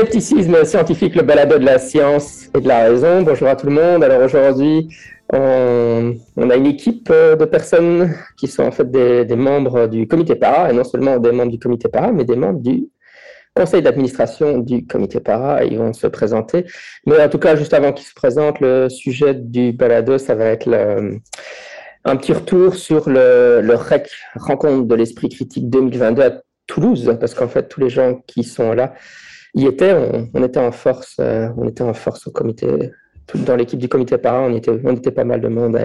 Scepticisme scientifique, le balado de la science et de la raison. Bonjour à tout le monde. Alors aujourd'hui, on, a une équipe de personnes qui sont en fait des, membres du comité para, et non seulement des membres du comité para, mais des membres du conseil d'administration du comité para. Ils vont se présenter. Mais en tout cas, juste avant qu'ils se présentent, le sujet du balado, ça va être un petit retour sur le, le REC, Rencontre de l'Esprit Critique 2022 à Toulouse, parce qu'en fait, tous les gens qui sont là, y était, on, était en force, euh, on était en force au comité, dans l'équipe du comité para, on était, on était pas mal de monde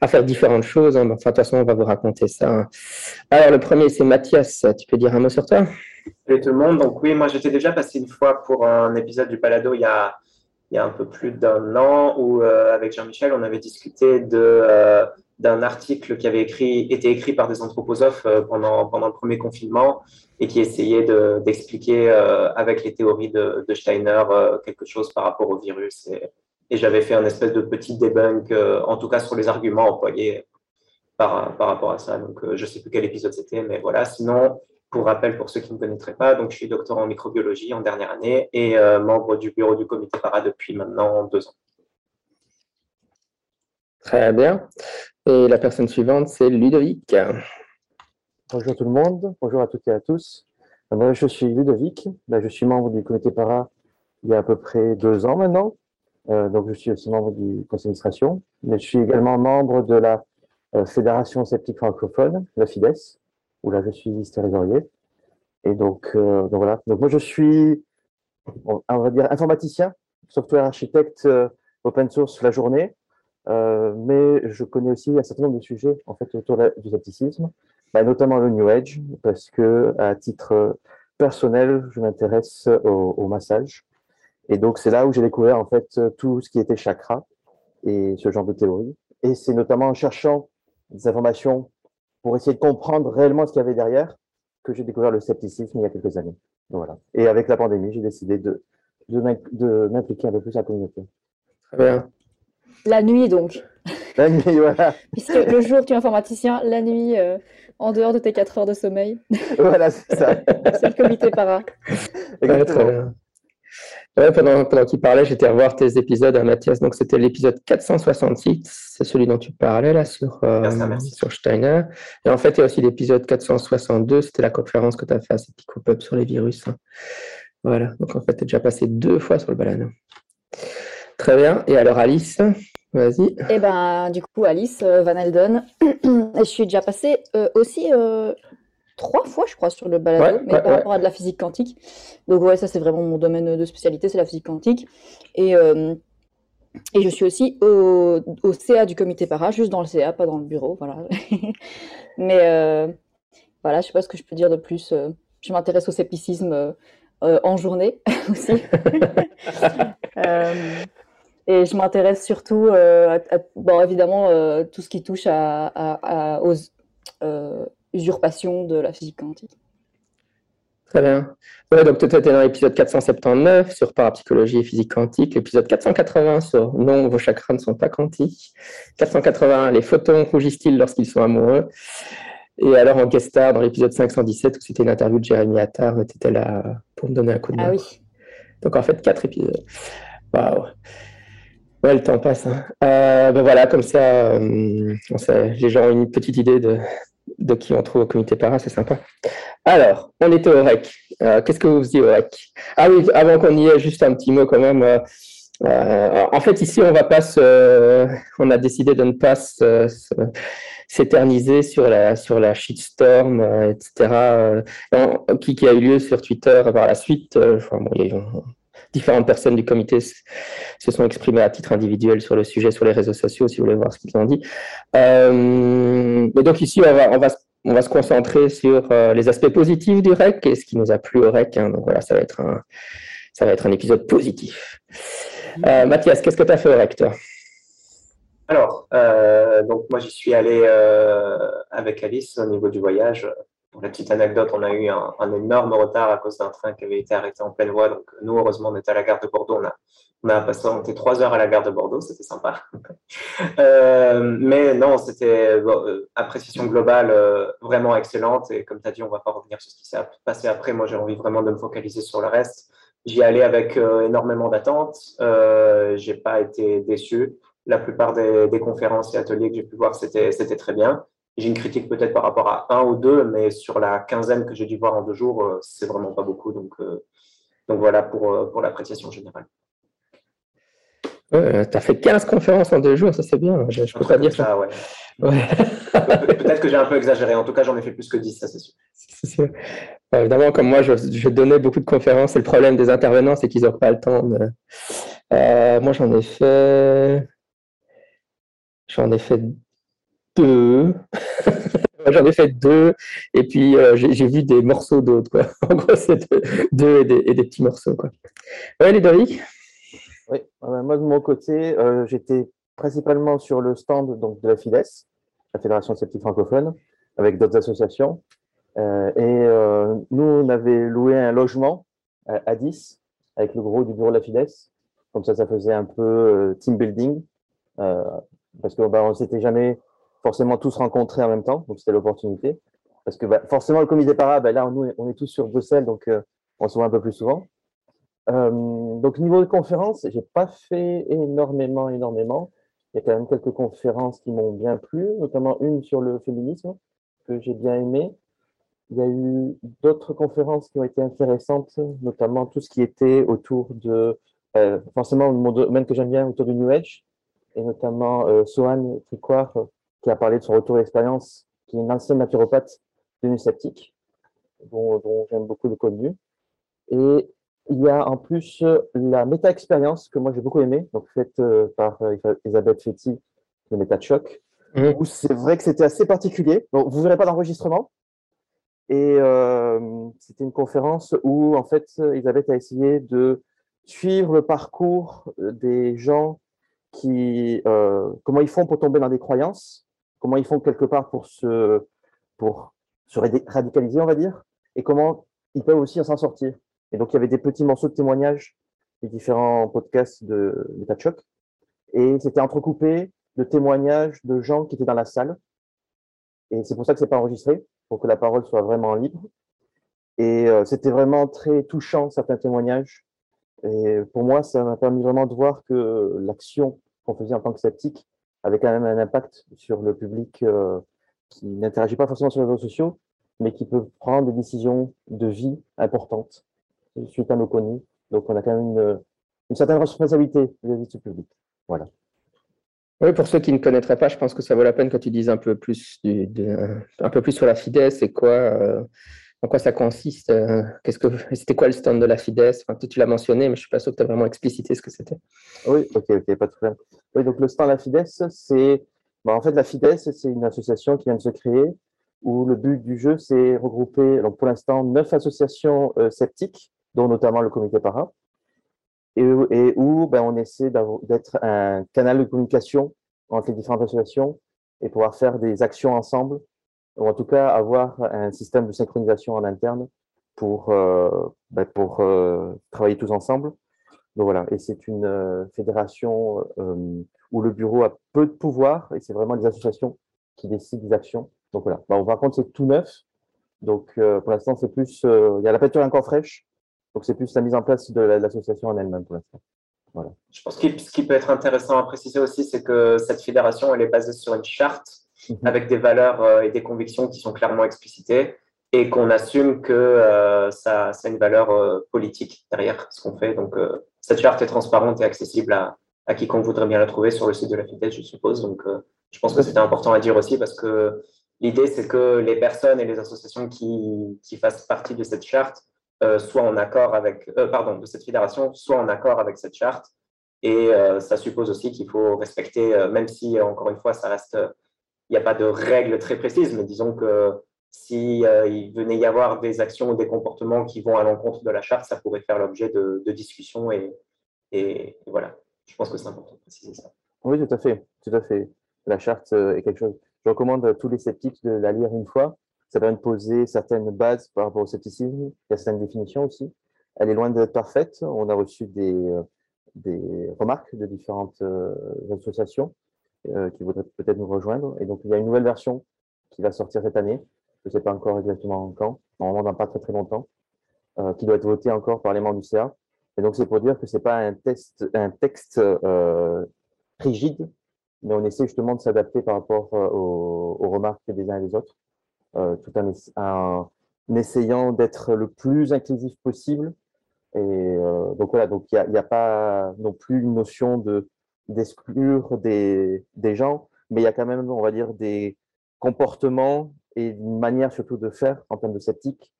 à, faire différentes choses. Hein. Enfin, de toute façon, on va vous raconter ça. Alors, le premier, c'est Mathias. Tu peux dire un mot sur toi? Salut tout le monde. Donc oui, moi j'étais déjà passé une fois pour un épisode du Palado il y a, il y a un peu plus d'un an où euh, avec Jean-Michel on avait discuté euh, d'un article qui avait écrit, été écrit par des anthroposophes pendant, pendant le premier confinement et qui essayait d'expliquer euh, avec les théories de, Steiner euh, quelque chose par rapport au virus. Et, j'avais fait un espèce de petit debunk, euh, en tout cas sur les arguments employés par, par rapport à ça. Donc, je ne sais plus quel épisode c'était, mais voilà. Sinon, pour rappel, pour ceux qui ne me connaîtraient pas, donc je suis doctorant en microbiologie en dernière année et membre du bureau du comité para depuis maintenant deux ans. Très bien. Et la personne suivante, c'est Ludovic. Bonjour tout le monde, bonjour à toutes et à tous. Moi, je suis Ludovic, je suis membre du comité para il y a à peu près deux ans maintenant. Euh, donc, je suis aussi membre du conseil d'administration, mais je suis également membre de la euh, Fédération sceptique francophone, la FIDES, où là, je suis vice-trésorier. Et donc, euh, donc, voilà. Donc, moi, je suis, on va dire, informaticien, software architecte open source la journée, mais je connais aussi un certain nombre de sujets en fait autour du scepticisme. Bah, notamment le New Age, parce que à titre personnel, je m'intéresse au, massage. Et donc, c'est là où j'ai découvert en fait tout ce qui était chakra et ce genre de théorie. Et c'est notamment en cherchant des informations pour essayer de comprendre réellement ce qu'il y avait derrière que j'ai découvert le scepticisme il y a quelques années. voilà. Et avec la pandémie, j'ai décidé de, de m'impliquer un peu plus à la communauté. Très bien. La nuit, donc. La nuit, voilà. Puisque le jour, tu es informaticien, la nuit, euh, en dehors de tes 4 heures de sommeil. Voilà, c'est ça. c'est le comité para. Exactement. pendant, pendant qu'il parlait, j'étais à voir tes épisodes à Mathias. Donc, c'était l'épisode 466, c'est celui dont tu parlais là sur, euh, sur Steiner. Et en fait, il y a aussi l'épisode 462, c'était la conférence que tu as fait à Pop sur les virus. Hein. Voilà, donc en fait, tu es déjà passé deux fois sur le balade. Très bien. Et alors, Alice? Vas-y. Et eh ben, du coup, Alice euh, Van Elden, je suis déjà passée euh, aussi euh, trois fois, je crois, sur le balado, mais par rapport à de la physique quantique. Donc, ouais, ça, c'est vraiment mon domaine de spécialité, c'est la physique quantique. Et, et je suis aussi au, au, CA du comité para, juste dans le CA, pas dans le bureau, voilà. mais voilà, je sais pas ce que je peux dire de plus. je m'intéresse au scepticisme en journée aussi. Et je m'intéresse surtout, euh, à, bon, évidemment, euh, tout ce qui touche à, aux euh, usurpations de la physique quantique. Très bien. donc, tu étais dans l'épisode 479 sur parapsychologie et physique quantique, l'épisode 480 sur non, vos chakras ne sont pas quantiques, 481, les photons rougissent-ils lorsqu'ils sont amoureux, et alors en guest star dans l'épisode 517 où c'était une interview de Jérémy Attar, tu étais là pour me donner un coup de main. Ah oui. Donc en fait, quatre épisodes. Waouh. Ouais, le temps passe. Hein. Euh, ben voilà, comme ça, euh, les gens ont une petite idée de, qui on trouve au comité para, c'est sympa. Alors, on était au REC. Euh, qu'est-ce que vous faisiez au REC? Ah oui, avant qu'on y ait, juste un petit mot quand même. en fait, ici, on va pas on a décidé de ne pas s'éterniser sur la, sur la shitstorm, etc., qui, qui, a eu lieu sur Twitter par la suite. Différentes personnes du comité se sont exprimées à titre individuel sur le sujet sur les réseaux sociaux, si vous voulez voir ce qu'ils ont dit. Euh, et donc ici, on va, on va, on va se concentrer sur euh, les aspects positifs du REC et ce qui nous a plu au REC. Hein. donc voilà, ça va être un, ça va être un épisode positif. Euh, Mathias, qu'est-ce que tu as fait au REC, toi? Alors, donc moi j'y suis allé avec Alice au niveau du voyage. Pour la petite anecdote, on a eu un, énorme retard à cause d'un train qui avait été arrêté en pleine voie. Donc, nous, heureusement, on était à la gare de Bordeaux. On a, on a passé trois heures à la gare de Bordeaux. C'était sympa. euh, mais non, c'était euh, appréciation globale euh, vraiment excellente. Et comme tu as dit, on va pas revenir sur ce qui s'est passé après. Moi, j'ai envie vraiment de me focaliser sur le reste. J'y allais avec euh, énormément d'attentes. Euh, j'ai pas été déçu. La plupart des, des conférences et ateliers que j'ai pu voir, c'était très bien. J'ai une critique peut-être par rapport à un ou deux, mais sur la quinzaine que j'ai dû voir en deux jours, euh, c'est vraiment pas beaucoup. Donc, euh, donc voilà pour, euh, pour l'appréciation générale. tu as fait 15 conférences en deux jours, ça c'est bien. Je ne peux pas dire ça. ouais. peut-être que j'ai un peu exagéré. En tout cas, j'en ai fait plus que 10, ça c'est sûr. C'est sûr. évidemment, comme moi, je, je, donnais beaucoup de conférences. Et le problème des intervenants, c'est qu'ils n'ont pas le temps. moi, j'en ai fait. J'en ai fait deux. J'en ai fait deux, et puis euh, j'ai vu des morceaux d'autres. En gros, c'est deux, et, des, et, des, petits morceaux. Quoi. Ouais, Ludovic? Oui, euh, moi de mon côté, euh, j'étais principalement sur le stand donc, de la FIDES, la Fédération sceptique francophone, avec d'autres associations. Et nous, on avait loué un logement à 10 avec le gros du bureau de la FIDES. Comme ça, ça faisait un peu team building, parce qu'on bah, ne s'était jamais forcément tous rencontrés en même temps, donc c'était l'opportunité. Parce que bah, forcément, le comité para, bah, là, nous, on est tous sur Bruxelles, donc euh, on se voit un peu plus souvent. Euh, donc, niveau de conférences, j'ai pas fait énormément, énormément. Il y a quand même quelques conférences qui m'ont bien plu, notamment une sur le féminisme que j'ai bien aimé. Il y a eu d'autres conférences qui ont été intéressantes, notamment tout ce qui était autour de, euh, forcément, mon domaine que j'aime bien, autour du New Age, et notamment euh, Sohan Tricoire, qui a parlé de son retour d'expérience, qui est une ancienne naturopathe devenue sceptique, dont, dont j'aime beaucoup le contenu. Et il y a en plus la méta-expérience que moi j'ai beaucoup aimée, donc faite euh, par euh, Elisabeth Fetty, de Méta de choc, mmh. où c'est vrai que c'était assez particulier. Donc vous verrez pas l'enregistrement. Et euh, c'était une conférence où en fait Elisabeth a essayé de suivre le parcours des gens qui, euh, comment ils font pour tomber dans des croyances, comment ils font quelque part pour se, radicaliser, on va dire, et comment ils peuvent aussi s'en sortir. Et donc, il y avait des petits morceaux de témoignages des différents podcasts de de choc. Et c'était entrecoupé de témoignages de gens qui étaient dans la salle. Et c'est pour ça que c'est pas enregistré, pour que la parole soit vraiment libre. Et euh, c'était vraiment très touchant, certains témoignages. Et pour moi, ça m'a permis vraiment de voir que l'action qu'on faisait en tant que sceptique avait quand même un impact sur le public euh, qui n'interagit pas forcément sur les réseaux sociaux, mais qui peut prendre des décisions de vie importantes suite à nos connus. Donc, on a quand même une, certaine responsabilité vis-à-vis du public. Voilà. Oui, pour ceux qui ne connaîtraient pas, je pense que ça vaut la peine que tu dises un peu plus, du, peu plus sur la FIDES et quoi, euh, en quoi ça consiste euh, que c'était quoi le stand de la Fides enfin, Tu l'as mentionné, mais je suis pas sûr que tu as vraiment explicité ce que c'était. Oui, ok, ok, pas de problème. Oui, donc le stand de la Fides, c'est bah, en fait la Fides, c'est une association qui vient de se créer où le but du jeu, c'est regrouper, donc pour l'instant, neuf associations euh, sceptiques, dont notamment le Comité Para, et, et où ben, on essaie d'être un canal de communication entre les différentes associations et pouvoir faire des actions ensemble ou en tout cas avoir un système de synchronisation en interne pour, euh, ben pour euh, travailler tous ensemble. Donc voilà, et c'est une euh, fédération où le bureau a peu de pouvoir et c'est vraiment les associations qui décident des actions. Donc voilà, ben, par contre c'est tout neuf. Donc pour l'instant c'est plus, il y a la peinture encore fraîche, donc c'est plus la mise en place de l'association en elle-même pour l'instant. Voilà. Je pense que ce qui peut être intéressant à préciser aussi, c'est que cette fédération, elle est basée sur une charte. Avec des valeurs euh, et des convictions qui sont clairement explicitées et qu'on assume que euh, ça, ça, a une valeur euh, politique derrière ce qu'on fait. Donc, cette charte est transparente et accessible à, à, quiconque voudrait bien la trouver sur le site de la FIDES, je suppose. Donc, je pense que c'était important à dire aussi parce que l'idée, c'est que les personnes et les associations qui, qui fassent partie de cette charte soit en accord avec, pardon, de cette fédération, soit en accord avec cette charte. Et ça suppose aussi qu'il faut respecter, même si, encore une fois, ça reste, n'y a pas de règles très précises, mais disons que si il venait y avoir des actions ou des comportements qui vont à l'encontre de la charte, ça pourrait faire l'objet de, discussions et, voilà. Je pense que c'est important de préciser ça. Oui, tout à fait, tout à fait. La charte est quelque chose. Je recommande à tous les sceptiques de la lire une fois ça permet de poser certaines bases par rapport au scepticisme. Il y a certaines définitions aussi. Elle est loin d'être parfaite. On a reçu des, euh, remarques de différentes euh, associations euh, qui voudraient peut-être nous rejoindre. Et donc, il y a une nouvelle version qui va sortir cette année. Je ne sais pas encore exactement quand. Normalement, dans pas très très longtemps. qui doit être votée encore par les membres du CA. Et donc, c'est pour dire que c'est pas un, test, un texte rigide, mais on essaie justement de s'adapter par rapport aux, remarques des uns et des autres. Euh, tout en, essayant d'être le plus inclusif possible. Et euh, donc voilà, donc il n'y a, pas non plus une notion de d'exclure des, des gens, mais il y a quand même, on va dire, des comportements et une manière surtout de faire en termes de sceptique.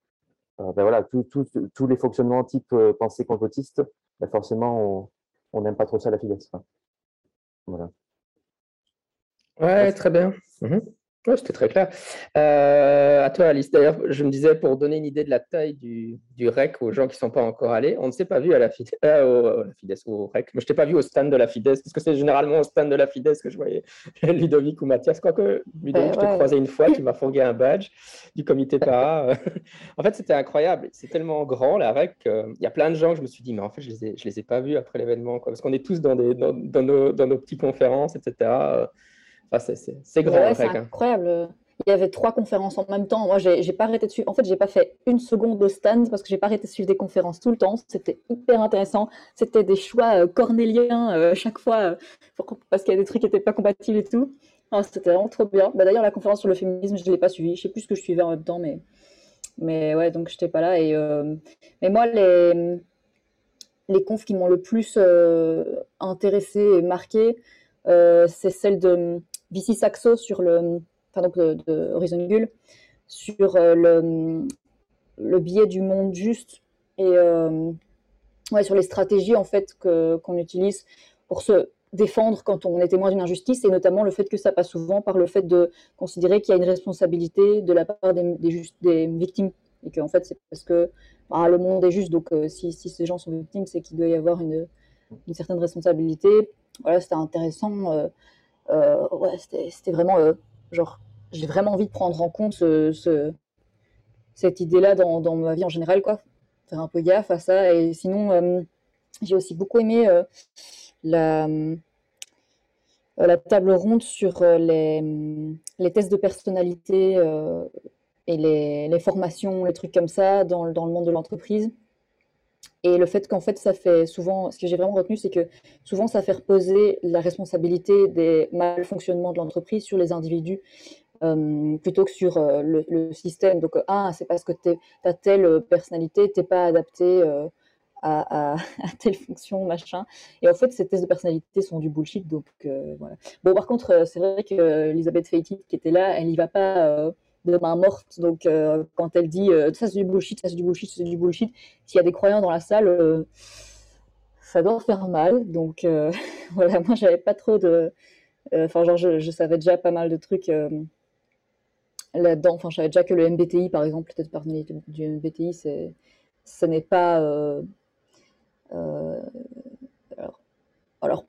Euh, ben voilà, tous les fonctionnements type pensée complotiste, ben forcément, on n'aime pas trop ça la finesse. Voilà. Ouais, très bien. Mhm. Oui, c'était très clair. Euh, à toi, Alice. D'ailleurs, je me disais, pour donner une idée de la taille du, du REC aux gens qui ne sont pas encore allés, on ne s'est pas vu à la FIDES, euh, au, au REC, mais je ne t'ai pas vu au stand de la FIDES, parce que c'est généralement au stand de la FIDES que je voyais Ludovic ou Mathias. Quoique, Ludovic, je t'ai croisé une fois, tu m'as fourgué un badge du comité para. en fait, c'était incroyable. C'est tellement grand, la REC. Il y a plein de gens que je me suis dit, mais en fait, je ne les, les ai pas vus après l'événement, parce qu'on est tous dans, des, dans, dans, nos, dans nos petites conférences, etc c'est grand. c'est hein. incroyable. Il y avait trois conférences en même temps. Moi, j'ai pas arrêté de suivre. En fait, j'ai pas fait une seconde de stand parce que j'ai pas arrêté de suivre des conférences tout le temps. C'était hyper intéressant. C'était des choix euh, cornéliens euh, chaque fois euh, parce qu'il y a des trucs qui n'étaient pas compatibles et tout. C'était vraiment trop bien. Bah, D'ailleurs, la conférence sur le féminisme, je ne l'ai pas suivie. Je sais plus ce que je suivais en même temps, mais, mais ouais, donc je n'étais pas là. Et, Mais moi, les, les confs qui m'ont le plus intéressé et marqué, c'est celle de Vici Saxo sur le, enfin donc de, Horizon Gull, sur euh, le, le biais du monde juste et euh, ouais, sur les stratégies en fait qu'on utilise pour se défendre quand on est témoin d'une injustice et notamment le fait que ça passe souvent par le fait de considérer qu'il y a une responsabilité de la part des, des, victimes et qu'en fait c'est parce que bah, le monde est juste. Donc euh, si, si, ces gens sont victimes c'est qu'il doit y avoir une, une certaine responsabilité. Voilà c'était intéressant ouais, c'était vraiment euh, genre, j'ai vraiment envie de prendre en compte ce, cette idée-là dans, dans, ma vie en général, quoi. Faire un peu gaffe à ça. Et sinon, euh, j'ai aussi beaucoup aimé la, la table ronde sur les, les tests de personnalité et les, les, formations, les trucs comme ça dans, dans le monde de l'entreprise. Et le fait qu'en fait, ça fait souvent, ce que j'ai vraiment retenu, c'est que souvent, ça fait reposer la responsabilité des malfonctionnements de l'entreprise sur les individus euh, plutôt que sur euh, le, système. Donc, ah, c'est parce que tu as telle personnalité, tu n'es pas adapté euh, à, telle fonction, machin. Et en fait, ces tests de personnalité sont du bullshit. Donc, voilà. Bon, par contre, c'est vrai que Elisabeth qui était là, elle n'y va pas de main morte. Donc, euh, quand elle dit euh, ça c'est du bullshit, ça c'est du bullshit, c'est du bullshit, s'il y a des croyants dans la salle, euh, ça doit faire mal. Donc, voilà, moi j'avais pas trop de. Enfin, genre, je, savais déjà pas mal de trucs là-dedans. Enfin, je savais déjà que le MBTI, par exemple, peut-être parmi du MBTI, c'est, ce n'est pas. alors, alors,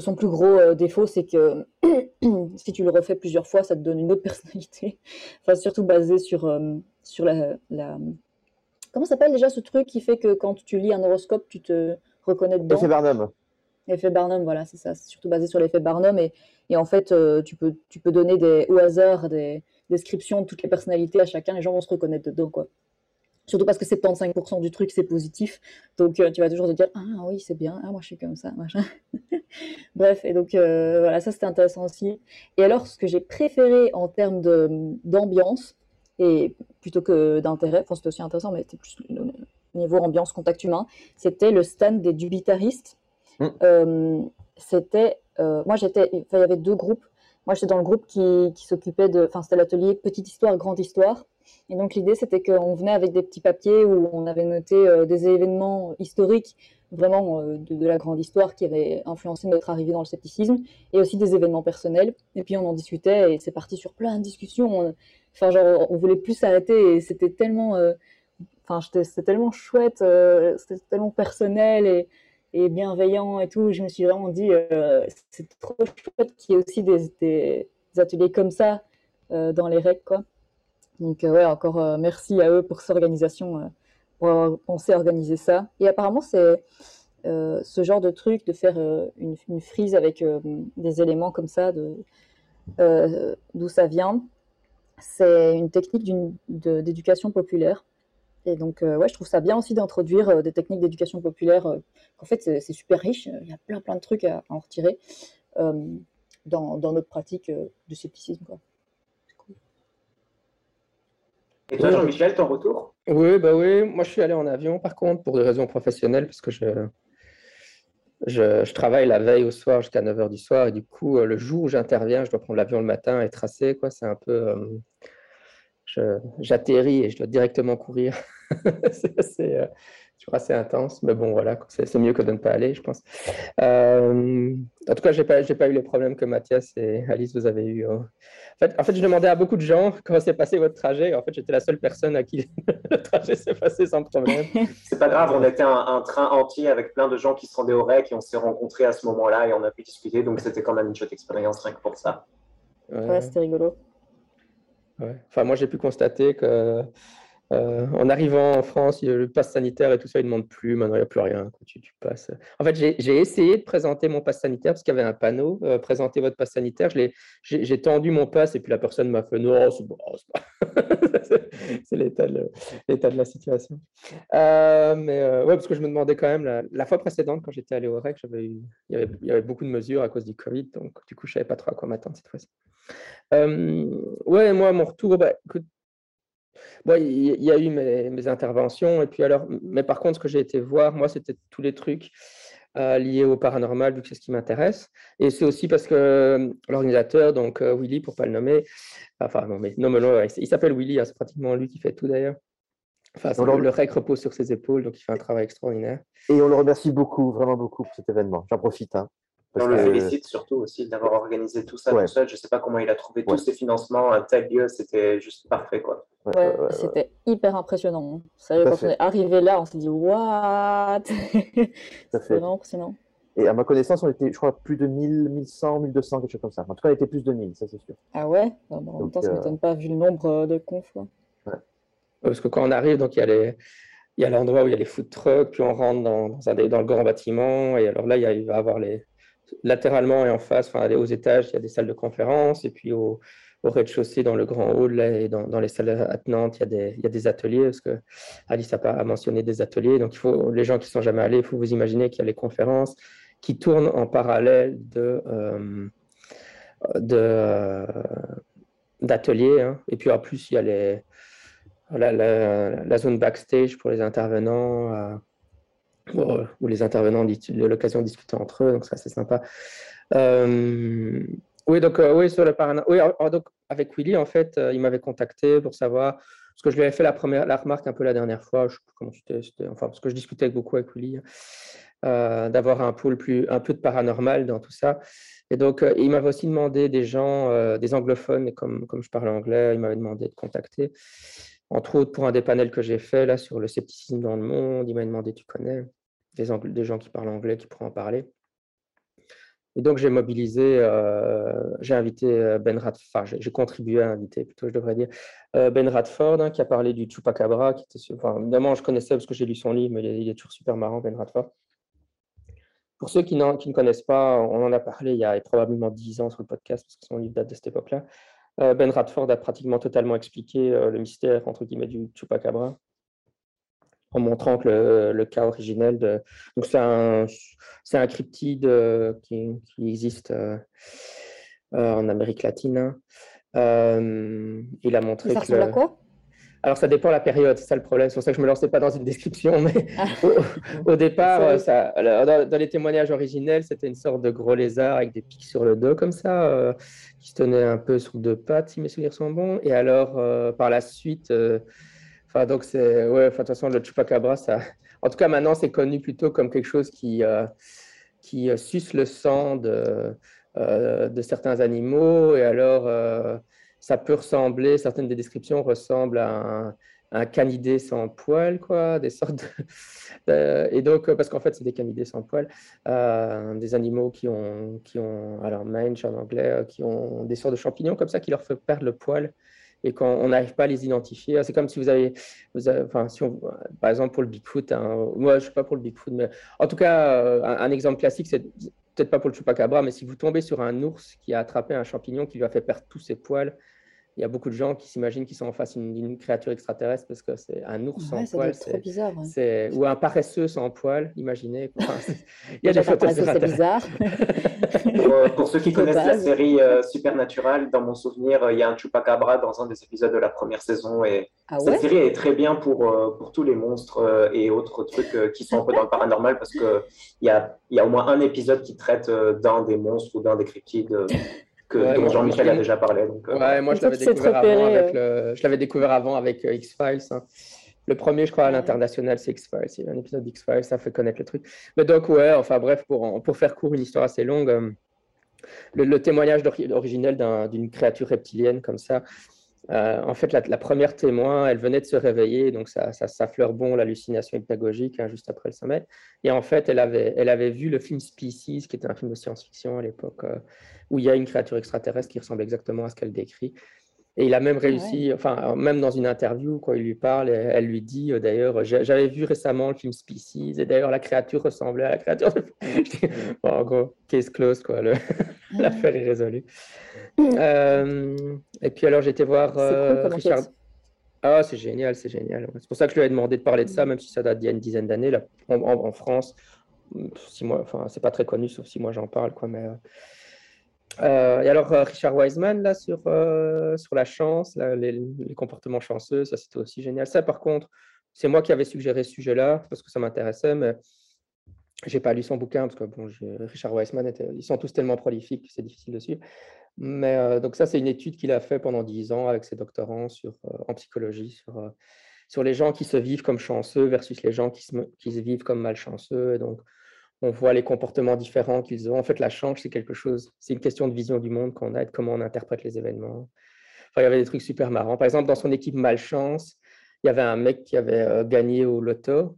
son plus gros euh, défaut, c'est que si tu le refais plusieurs fois, ça te donne une autre personnalité. enfin, surtout basé sur, euh, sur la, la... Comment s'appelle déjà ce truc qui fait que quand tu lis un horoscope, tu te reconnais dedans? L'effet Barnum. L'effet Barnum, voilà, c'est ça. C'est surtout basé sur l'effet Barnum. Et, et en fait, euh, tu, peux, tu peux donner des, au hasard des descriptions de toutes les personnalités à chacun. Les gens vont se reconnaître dedans, quoi. Surtout parce que 75% du truc, c'est positif. Donc, euh, tu vas toujours te dire Ah oui, c'est bien. Ah, moi, je suis comme ça. Bref, et donc, euh, voilà, ça, c'était intéressant aussi. Et alors, ce que j'ai préféré en termes d'ambiance, et plutôt que d'intérêt, enfin, c'était aussi intéressant, mais c'était plus au niveau ambiance, contact humain, c'était le stand des dubitaristes. Mm. Euh, c'était. moi, j'étais. il y avait deux groupes. Moi, j'étais dans le groupe qui, qui s'occupait de. Enfin, c'était l'atelier Petite Histoire, Grande Histoire. Et donc l'idée, c'était qu'on venait avec des petits papiers où on avait noté euh, des événements historiques, vraiment euh, de, la grande histoire qui avaient influencé notre arrivée dans le scepticisme, et aussi des événements personnels. Et puis on en discutait, et c'est parti sur plein de discussions. enfin, genre, on voulait plus s'arrêter, et c'était tellement, euh, c'était tellement chouette, c'était tellement personnel et, bienveillant et tout. Je me suis vraiment dit, c'est trop chouette qu'il y ait aussi des, des, ateliers comme ça dans les règles, quoi. Donc, euh, ouais, encore euh, merci à eux pour cette organisation, euh, pour avoir pensé à organiser ça. Et apparemment, c'est ce genre de truc, de faire une, frise avec des éléments comme ça, d'où ça vient, c'est une technique d'éducation populaire. Et donc, ouais, je trouve ça bien aussi d'introduire des techniques d'éducation populaire. en fait, c'est super riche. Il y a plein, plein de trucs à, en retirer dans, notre pratique de scepticisme. Et toi, Jean-Michel, ton retour? Oui, bah oui. Moi, je suis allé en avion, par contre, pour des raisons professionnelles, parce que je, je, travaille la veille au soir jusqu'à 9h du soir. Et du coup, euh, le jour où j'interviens, je dois prendre l'avion le matin et tracer. Quoi. C'est un peu. Euh, j'atterris et je dois directement courir. c'est, euh, toujours assez intense. Mais bon, voilà, c'est mieux que de ne pas aller, je pense. Euh, en tout cas, je n'ai pas, pas eu les problèmes que Mathias et Alice, vous avez eu. Hein. En, fait, en fait, je demandais à beaucoup de gens comment s'est passé votre trajet. En fait, j'étais la seule personne à qui le trajet s'est passé sans problème. C'est pas grave, on était un, train entier avec plein de gens qui se rendaient au REC et on s'est rencontrés à ce moment-là et on a pu discuter. Donc, c'était quand même une chouette expérience, rien que pour ça. Ouais, c'était rigolo. Ouais. Enfin, moi, j'ai pu constater que euh, en arrivant en France, le pass sanitaire et tout ça, ils ne demandent plus. Maintenant, il n'y a plus rien. Tu, passes. En fait, j'ai essayé de présenter mon pass sanitaire parce qu'il y avait un panneau euh, présentez votre pass sanitaire. J'ai tendu mon pass et puis la personne m'a fait non, c'est bon, c'est l'état de, la situation. Euh, mais ouais, parce que je me demandais quand même, la, fois précédente, quand j'étais allé au REC, il, y avait, il y avait beaucoup de mesures à cause du Covid. Donc, du coup, je ne savais pas trop à quoi m'attendre cette fois-ci. ouais, moi, mon retour, bah, écoute, il y a eu mes, interventions, et puis alors, mais par contre, ce que j'ai été voir, moi, c'était tous les trucs euh, liés au paranormal, vu que c'est ce qui m'intéresse. Et c'est aussi parce que euh, l'organisateur, donc euh, Willy, pour pas le nommer, enfin, non, mais non, il s'appelle Willy, hein, c'est pratiquement lui qui fait tout d'ailleurs. Enfin, le REC repose sur ses épaules, donc il fait un travail extraordinaire. Et on le remercie beaucoup, vraiment beaucoup pour cet événement. J'en profite. Hein on le félicite surtout aussi d'avoir organisé tout ça tout seul. Je ne sais pas comment il a trouvé tous ces financements. Un tel lieu, c'était juste parfait. Quoi. Ouais, c'était hyper impressionnant. Sérieux, quand on est arrivé là, on s'est dit What? C'est vraiment impressionnant. Et à ma connaissance, on était, je crois, plus de 1000, 1100, 1200, quelque chose comme ça. En tout cas, on était plus de 1000, ça c'est sûr. Ah ouais? En même temps, ça ne euh, m'étonne pas vu le nombre euh, de confs. Parce que quand on arrive, donc il y a les il y a l'endroit où il y a les food trucks, puis on rentre dans, dans, un, dans le grand bâtiment, et alors là, il, y a, il va y avoir les, latéralement et en face, enfin, aux étages, il y a des salles de conférence, et puis au, rez-de-chaussée, dans le grand hall, et dans, les salles attenantes, il y, a des, il y a des ateliers, parce que Alice a, mentionné des ateliers. Donc, il faut, les gens qui ne sont jamais allés, il faut vous imaginer qu'il y a les conférences qui tournent en parallèle de, euh, de, d'ateliers. Hein. Et puis, en plus, il y a les, la, la, zone backstage pour les intervenants. Euh, où les intervenants ont l'occasion de discuter entre eux, donc ça c'est sympa. Euh, oui, donc euh, oui, sur le oui, donc avec Willy, en fait, euh, il m'avait contacté pour savoir, parce que je lui avais fait la, première, la remarque un peu la dernière fois, je sais plus comment c'était, enfin, parce que je discutais beaucoup avec Willy, d'avoir un pôle plus, un peu de paranormal dans tout ça. Et donc, il m'avait aussi demandé des gens, des anglophones, et comme, comme je parle anglais, il m'avait demandé de contacter. Entre autres, pour un des panels que j'ai fait là sur le scepticisme dans le monde, il m'a demandé, tu connais des, gens qui parlent anglais qui pourraient en parler. Et donc, j'ai mobilisé, euh, j'ai invité euh, Ben Radford, enfin, j'ai contribué à inviter, plutôt, je devrais dire, euh, Ben Radford, hein, qui a parlé du Chupacabra, qui était, enfin, évidemment, je connaissais parce que j'ai lu son livre, mais il est, toujours super marrant, Ben Radford. Pour ceux qui, ne connaissent pas, on en a parlé il y a probablement dix ans sur le podcast, parce que son livre date de cette époque-là. Ben Radford a pratiquement totalement expliqué le mystère, entre guillemets, du Chupacabra en montrant que le, cas originel de. Donc, c'est un, c'est un cryptide euh, qui, qui existe euh, euh, en Amérique latine. il a montré ça ressemble à quoi Alors, ça dépend de la période, c'est ça le problème. C'est pour ça que je ne me lançais pas dans une description. Mais au, départ, ça, dans, les témoignages originels, c'était une sorte de gros lézard avec des pics sur le dos, comme ça, euh, qui se tenait un peu sur deux pattes, si mes souvenirs sont bons. Et alors, euh, par la suite, euh, enfin, donc, c'est. Ouais, de toute façon, le chupacabra, ça. En tout cas, maintenant, c'est connu plutôt comme quelque chose qui, qui suce le sang de, de certains animaux. Et alors ça peut ressembler, certaines des descriptions ressemblent à un, canidé sans poils, quoi, des sortes et donc, parce qu'en fait, c'est des canidés sans poils, euh, des animaux qui ont, qui ont, alors mange en anglais, euh, qui ont des sortes de champignons comme ça qui leur fait perdre le poil. Et quand on n'arrive pas à les identifier, c'est comme si vous avez, enfin, si par exemple pour le Bigfoot, hein, moi je suis pas pour le Bigfoot, mais en tout cas, euh, un exemple classique, c'est pas pour le chupacabra, mais si vous tombez sur un ours qui a attrapé un champignon qui lui a fait perdre tous ses poils, il y a beaucoup de gens qui s'imaginent qu'ils sont en face d'une créature extraterrestre parce que c'est un ours sans poil. C'est bizarre. Ou un paresseux sans poil, imaginez. il y a des photos C'est bizarre. Euh, pour, ceux qui connaissent la série euh, Supernatural, dans mon souvenir, euh, il y a un chupacabra dans un des épisodes de la première saison. Et ah cette série est très bien pour, pour tous les monstres et autres trucs qui sont un peu dans le paranormal parce qu'il y a, y a au moins un épisode qui traite d'un des monstres ou d'un des cryptides que dont Jean-Michel a déjà parlé. Donc, euh, ouais, moi je l'avais découvert, avant avec le... je découvert avant avec X-Files. Hein. Le premier, je crois, à l'international, c'est X-Files. Il y a un épisode d'X-Files, ça fait connaître le truc. Mais donc, ouais, enfin bref, pour, pour faire court, une histoire assez longue, euh, le, témoignage originel d'une créature reptilienne comme ça, euh, en fait, la, première témoin, elle venait de se réveiller, donc ça, ça, bon l'hallucination hypnagogique hein, juste après le sommet. Et en fait, elle avait, elle avait vu le film Species, qui était un film de science-fiction à l'époque, euh, où il y a une créature extraterrestre qui ressemble exactement à ce qu'elle décrit. Et il a même réussi, enfin, même dans une interview, quand il lui parle, elle lui dit euh, d'ailleurs, j'avais vu récemment le film Species, et d'ailleurs la créature ressemblait à la créature. De... bon, en gros, case close, quoi, l'affaire est résolue. Euh, et puis alors, j'étais voir euh, Richard. Ah, c'est génial, c'est génial. C'est pour ça que je lui ai demandé de parler de ça, même si ça date d'il y a une dizaine d'années, en, en, France. Si moi, enfin, c'est pas très connu, sauf si moi j'en parle, quoi, mais. Euh, et alors, euh, Richard Wiseman, là, sur, euh, sur la chance, les, comportements chanceux, ça c'était aussi génial. Ça, par contre, c'est moi qui avais suggéré ce sujet-là parce que ça m'intéressait, mais j'ai pas lu son bouquin parce que bon, Richard Wiseman, ils sont tous tellement prolifiques que c'est difficile de suivre. Mais donc, ça, c'est une étude qu'il a fait pendant dix ans avec ses doctorants en psychologie sur, sur les gens qui se vivent comme chanceux versus les gens qui se, qui se vivent comme malchanceux. Et donc, on voit les comportements différents qu'ils ont. En fait, la chance, c'est quelque chose, c'est une question de vision du monde qu'on a et de comment on interprète les événements. Enfin, il y avait des trucs super marrants. Par exemple, dans son équipe malchance, il y avait un mec qui avait euh, gagné au loto,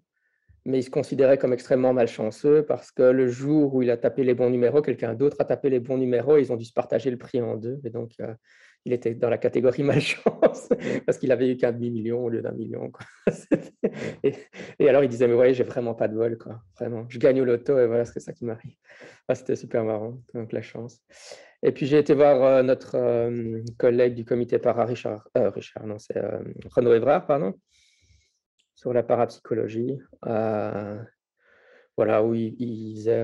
mais il se considérait comme extrêmement malchanceux parce que le jour où il a tapé les bons numéros, quelqu'un d'autre a tapé les bons numéros et ils ont dû se partager le prix en deux. Et donc, euh, il était dans la catégorie malchance parce qu'il avait eu qu'un demi-million au lieu d'un million. Et, alors il disait, mais ouais, j'ai vraiment pas de vol, quoi. Vraiment, je gagne au loto et voilà, c'est ça qui m'arrive. Ah, c'était super marrant, donc la chance. Et puis j'ai été voir euh, notre euh, collègue du comité para, Richard, euh, Richard non, c'est Renaud Evrard, pardon, sur la parapsychologie. voilà, où il, il disait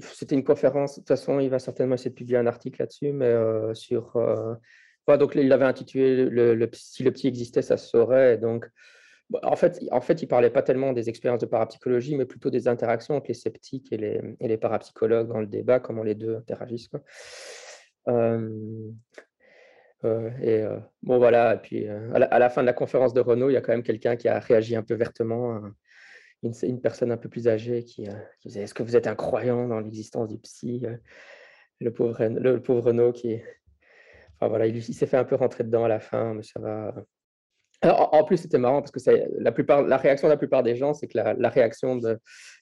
C'était une conférence. De toute façon, il va certainement essayer de publier un article là-dessus, mais euh, sur. Euh, donc, il l'avait intitulé Si le petit existait, ça se saurait. Donc, en, fait, en fait, il parlait pas tellement des expériences de parapsychologie, mais plutôt des interactions entre les sceptiques et les, et les parapsychologues dans le débat, comment les deux interagissent. Quoi. Euh, et bon, voilà. Et puis, à la, fin de la conférence de Renault, il y a quand même quelqu'un qui a réagi un peu vertement une, personne un peu plus âgée qui, euh, disait Est-ce que vous êtes un croyant dans l'existence du psy euh, le pauvre, le, pauvre Renaud qui. Enfin voilà, il, s'est fait un peu rentrer dedans à la fin, mais ça va. en plus, c'était marrant parce que la, plupart, la réaction de la plupart des gens, c'est que la, réaction de,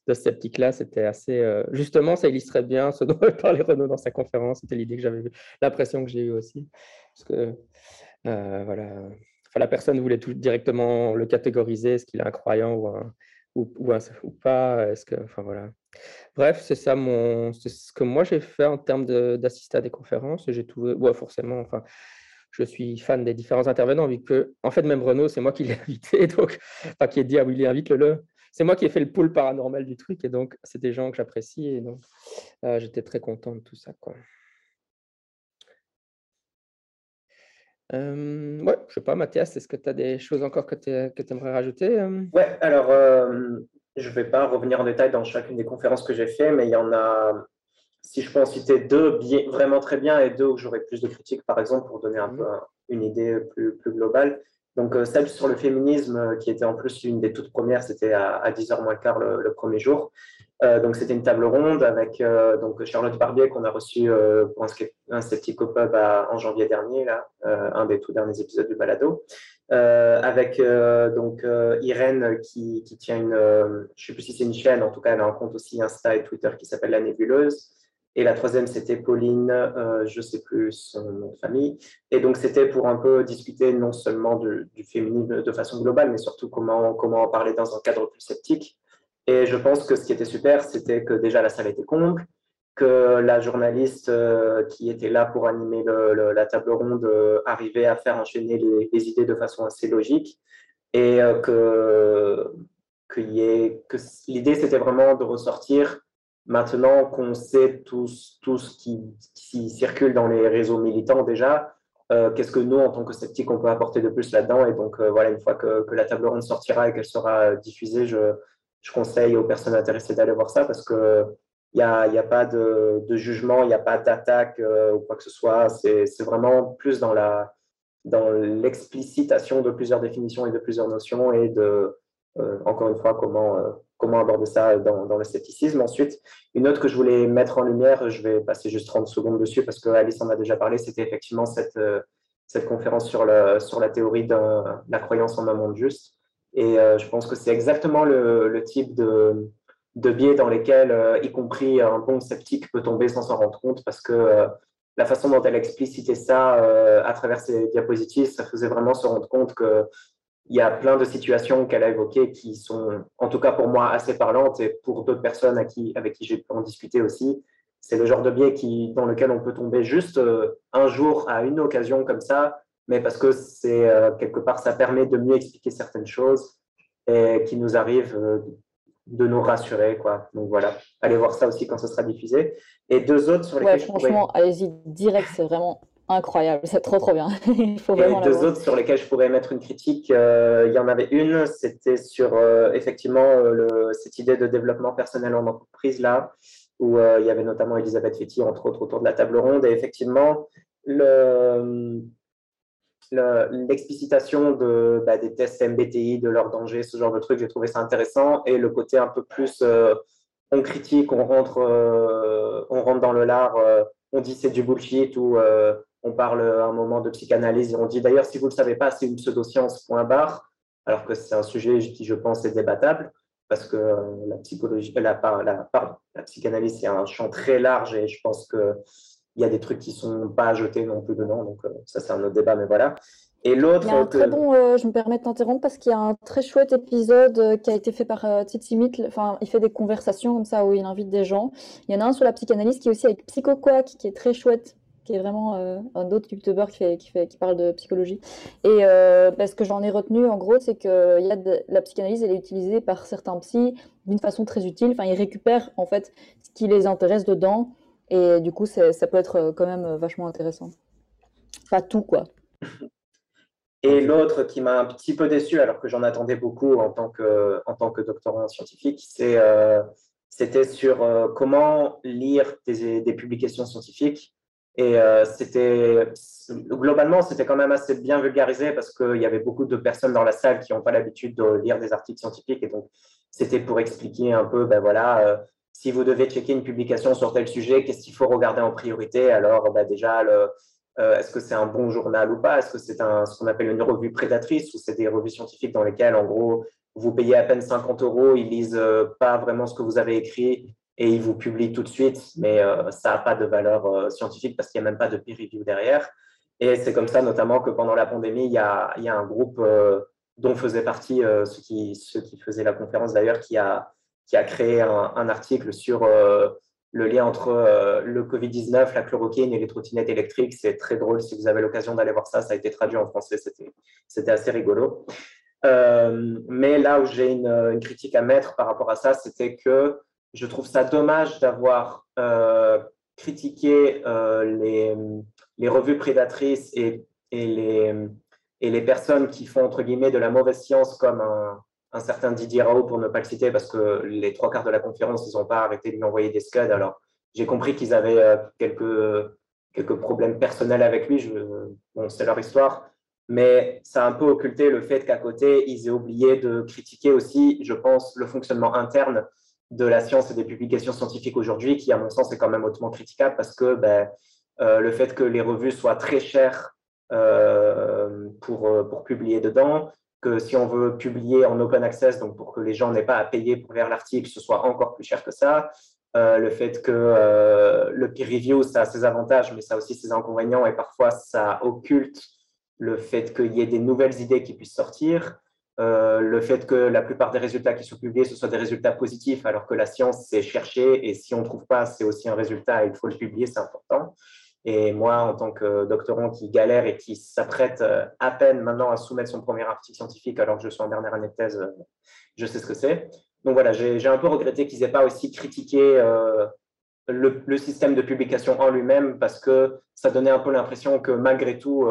de ce sceptique-là, c'était assez. Euh, justement, ça illustrait bien ce dont parlait Renaud dans sa conférence. C'était l'idée que j'avais l'impression que j'ai eue aussi. Parce que, voilà. Enfin, la personne voulait tout directement le catégoriser, est-ce qu'il est un croyant ou un, ou, pas Est-ce que, enfin voilà. Bref, c'est ça mon, c'est ce que moi j'ai fait en termes d'assister à des conférences. J'ai forcément, enfin, je suis fan des différents intervenants, vu que, en fait, même Renaud, c'est moi qui l'ai invité, donc, enfin, qui ai dit, ah oui, invite-le. C'est moi qui ai fait le pool paranormal du truc, et donc, c'est des gens que j'apprécie, et donc, euh, j'étais très content de tout ça. Euh, ouais, je sais pas, Mathias, est-ce que tu as des choses encore que tu aimerais rajouter Ouais, alors je ne vais pas revenir en détail dans chacune des conférences que j'ai fait, mais il y en a, si je peux en citer deux bien, vraiment très bien et deux où j'aurais plus de critiques, par exemple, pour donner un mmh. peu une idée plus, plus globale. Donc, euh, celle sur le féminisme, euh, qui était en plus une des toutes premières, c'était à, 10h moins le quart le, premier jour. Euh, donc, c'était une table ronde avec donc Charlotte Barbier, qu'on a reçu pour un, Pub en janvier dernier, là, un des tout derniers épisodes du Balado. avec donc Irène qui, tient une, je sais plus si c'est une chaîne, en tout cas, elle a un compte aussi Insta et Twitter qui s'appelle La Nébuleuse. Et la troisième, c'était Pauline, euh, je ne sais plus son nom de famille. Et donc, c'était pour un peu discuter non seulement du, féminisme de façon globale, mais surtout comment, comment en parler dans un cadre plus sceptique. Et je pense que ce qui était super, c'était que déjà la salle était comble, que la journaliste euh, qui était là pour animer la table ronde euh, arrivait à faire enchaîner les, idées de façon assez logique et que, que l'idée, c'était vraiment de ressortir Maintenant qu'on sait tout, tout ce qui, circule dans les réseaux militants déjà, euh, qu'est-ce que nous, en tant que sceptiques, on peut apporter de plus là-dedans? Et donc, euh, voilà, une fois que, la table ronde sortira et qu'elle sera diffusée, je, conseille aux personnes intéressées d'aller voir ça parce qu'il n'y a, a pas de, jugement, il n'y a pas d'attaque euh, ou quoi que ce soit. C'est vraiment plus dans la dans l'explicitation de plusieurs définitions et de plusieurs notions et de, encore une fois, comment comment aborder ça dans, le scepticisme. Ensuite, une autre que je voulais mettre en lumière, je vais passer juste 30 secondes dessus parce que Alice en a déjà parlé, c'était effectivement cette, euh, cette conférence sur, le, sur la théorie de la croyance en un monde juste. Et euh, je pense que c'est exactement le, type de, de, biais dans lesquels, euh, y compris un bon sceptique, peut tomber sans s'en rendre compte parce que la façon dont elle explicitait ça à travers ses diapositives, ça faisait vraiment se rendre compte que il y a plein de situations qu'elle a évoquées qui sont, en tout cas pour moi, assez parlantes et pour d'autres personnes à qui, avec qui j'ai pu en discuter aussi. C'est le genre de biais qui, dans lequel on peut tomber juste euh, un jour à une occasion comme ça, mais parce que c'est euh, quelque part, ça permet de mieux expliquer certaines choses et qui nous arrive euh, de nous rassurer. Quoi. Donc voilà, allez voir ça aussi quand ce sera diffusé. Et deux autres sur lesquels. franchement, allez-y direct, c'est vraiment incroyable, c'est trop trop bien. Il faut vraiment deux autres sur lesquels je pourrais mettre une critique, euh, il y en avait une, c'était sur euh, effectivement euh, cette idée de développement personnel en entreprise là, où il y avait notamment Elisabeth Fetty entre autres autour de la table ronde. Et effectivement l'explicitation de, bah, des tests MBTI, de leur danger, ce genre de truc, j'ai trouvé ça intéressant. Et le côté un peu plus on critique, on rentre, on rentre dans le lard, on dit c'est du bullshit ou on parle à un moment de psychanalyse et on dit d'ailleurs, si vous ne le savez pas, c'est une pseudo-science, point barre, alors que c'est un sujet qui, je pense, est débattable, parce que euh, la psychologie, la, la, la psychanalyse, c'est un champ très large et je pense qu'il y a des trucs qui ne sont pas jetés non plus dedans, donc euh, ça, c'est un autre débat, mais voilà. Et l'autre. Il y a un très bon, euh, je me permets de t'interrompre parce qu'il y a un très chouette épisode qui a été fait par euh, Enfin, il fait des conversations comme ça où il invite des gens. Il y en a un sur la psychanalyse qui est aussi avec PsychoQuack, qui est très chouette qui est vraiment euh, un autre youtubeur qui, fait, qui, parle de psychologie. Et euh, ce que j'en ai retenu, en gros, c'est que y a la psychanalyse, elle est utilisée par certains psys d'une façon très utile. Enfin, ils récupèrent en fait ce qui les intéresse dedans. Et du coup, ça peut être euh, quand même vachement intéressant. Pas tout, quoi. Et l'autre qui m'a un petit peu déçu, alors que j'en attendais beaucoup en tant que, en tant que doctorant scientifique, c'était sur comment lire des, publications scientifiques et euh, c'était globalement, c'était quand même assez bien vulgarisé parce qu'il y avait beaucoup de personnes dans la salle qui n'ont pas l'habitude de lire des articles scientifiques. Et donc, c'était pour expliquer un peu, ben voilà, euh, si vous devez checker une publication sur tel sujet, qu'est-ce qu'il faut regarder en priorité? Alors, ben déjà, euh, est-ce que c'est un bon journal ou pas? Est-ce que c'est ce qu'on appelle une revue prédatrice ou c'est des revues scientifiques dans lesquelles, en gros, vous payez à peine 50 euros, ils lisent pas vraiment ce que vous avez écrit et ils vous publient tout de suite, mais euh, ça n'a pas de valeur euh, scientifique parce qu'il n'y a même pas de peer review derrière. Et c'est comme ça notamment que pendant la pandémie, il y a, un groupe euh, dont faisait partie ceux, qui, faisaient la conférence d'ailleurs, qui a, créé un, article sur le lien entre le Covid-19, la chloroquine et les trottinettes électriques. C'est très drôle si vous avez l'occasion d'aller voir ça. Ça a été traduit en français, c'était assez rigolo. mais là où j'ai une, critique à mettre par rapport à ça, c'était que je trouve ça dommage d'avoir euh, critiqué euh, les, revues prédatrices et, les, personnes qui font, entre guillemets, de la mauvaise science, comme un, certain Didier Rao, pour ne pas le citer, parce que les trois quarts de la conférence, ils n'ont pas arrêté de lui envoyer des scuds. Alors, j'ai compris qu'ils avaient euh, quelques, problèmes personnels avec lui. Bon, c'est leur histoire. Mais ça a un peu occulté le fait qu'à côté, ils aient oublié de critiquer aussi, je pense, le fonctionnement interne de la science et des publications scientifiques aujourd'hui, qui, à mon sens, est quand même hautement critiquable parce que ben, euh, le fait que les revues soient très chères euh, pour, pour publier dedans, que si on veut publier en open access, donc pour que les gens n'aient pas à payer pour lire l'article, ce soit encore plus cher que ça. Euh, le fait que euh, le peer review, ça a ses avantages, mais ça a aussi ses inconvénients, et parfois ça occulte le fait qu'il y ait des nouvelles idées qui puissent sortir. Euh, le fait que la plupart des résultats qui sont publiés, ce soient des résultats positifs, alors que la science, c'est chercher, et si on ne trouve pas, c'est aussi un résultat, il faut le publier, c'est important. Et moi, en tant que doctorant qui galère et qui s'apprête euh, à peine maintenant à soumettre son premier article scientifique alors que je suis en dernière année de thèse, euh, je sais ce que c'est. Donc voilà, j'ai un peu regretté qu'ils n'aient pas aussi critiqué le, système de publication en lui-même parce que ça donnait un peu l'impression que malgré tout,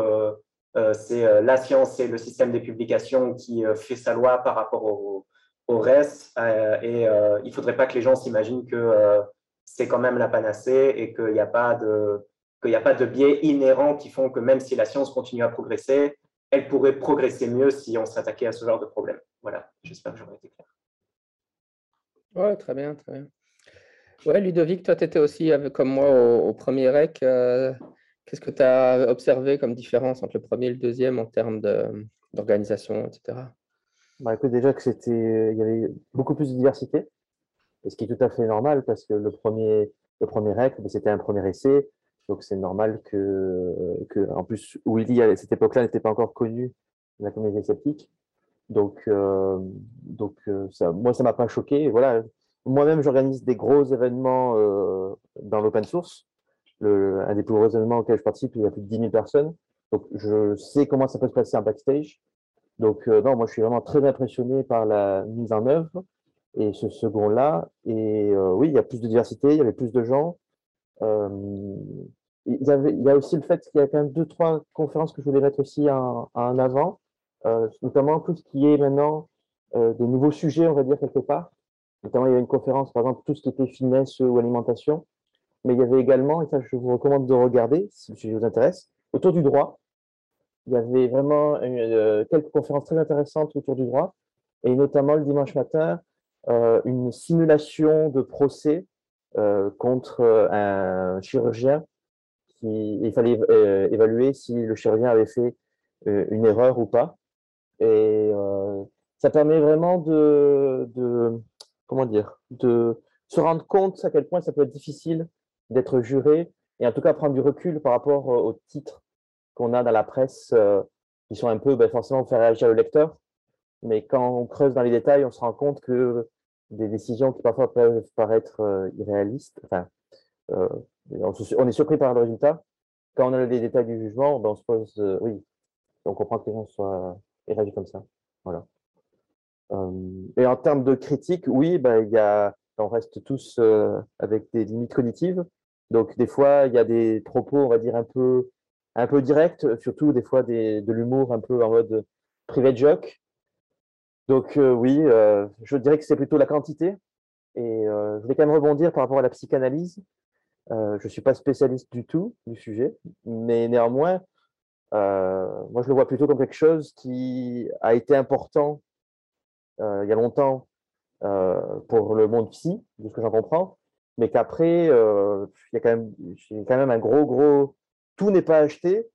c'est la science et le système des publications qui fait sa loi par rapport au, reste. et il ne faudrait pas que les gens s'imaginent que c'est quand même la panacée et qu'il n'y a pas de a pas de biais inhérents qui font que même si la science continue à progresser, elle pourrait progresser mieux si on s'attaquait à ce genre de problème. Voilà, j'espère que j'aurais été clair. Oui, très bien, très bien. Ouais, Ludovic, toi, tu étais aussi comme moi au, premier REC. Euh, qu'est-ce que tu as observé comme différence entre le premier et le deuxième en termes d'organisation, etc. Bah, déjà que il y avait beaucoup plus de diversité, ce qui est tout à fait normal parce que le premier, le premier REC, c'était un premier essai. Donc c'est normal que, que, en plus, Willy à cette époque-là n'était pas encore connu la communauté sceptique. Donc, euh, donc euh, ça, moi, ça m'a pas choqué. Voilà. Moi-même, j'organise des gros événements euh, dans l'open source. Un des plus gros événements auxquels je participe, il y a plus de 10 000 personnes. Donc, je sais comment ça peut se passer en backstage. Donc, non, moi, je suis vraiment très impressionné par la mise en œuvre et ce second-là. Et oui, il y a plus de diversité, il y avait plus de gens. Euh, il y, avait, il y a aussi le fait qu'il y a quand même deux, trois conférences que je voulais mettre aussi en, en avant, euh, notamment tout ce qui est maintenant euh, des nouveaux sujets, on va dire, quelque part. Notamment, il y a une conférence, par exemple, tout ce qui était finesse ou alimentation. Mais il y avait également, et ça, je vous recommande de regarder si le sujet vous intéresse, autour du droit. Il y avait vraiment euh, quelques conférences très intéressantes autour du droit, et notamment le dimanche matin, euh, une simulation de procès euh, contre un chirurgien. Qui, il fallait évaluer si le chirurgien avait fait une erreur ou pas. Et ça permet vraiment de, de, comment dire, de se rendre compte à quel point ça peut être difficile d'être juré et en tout cas prendre du recul par rapport aux titres qu'on a dans la presse qui sont un peu ben, forcément pour faire réagir le lecteur. Mais quand on creuse dans les détails, on se rend compte que des décisions qui parfois peuvent paraître euh, irréalistes. Enfin, euh, on est surpris par le résultat. Quand on a les détails du jugement, ben on se pose, euh, oui, on comprend que les gens soient réagissent comme ça. Voilà. et en termes de critique, oui, ben, y a, on reste tous avec des limites cognitives. Donc, des fois, il y a des propos, on va dire, un peu, un peu directs, surtout des fois de l'humour un peu en mode private joke. Donc euh, oui, euh, je dirais que c'est plutôt la quantité. Et euh, je vais quand même rebondir par rapport à la psychanalyse. je ne suis pas spécialiste du tout du sujet, mais néanmoins, moi je le vois plutôt comme quelque chose qui a été important il y a longtemps pour le monde psy, de ce que j'en comprends, mais qu'après, il y a quand même, un gros, gros, tout n'est pas acheté,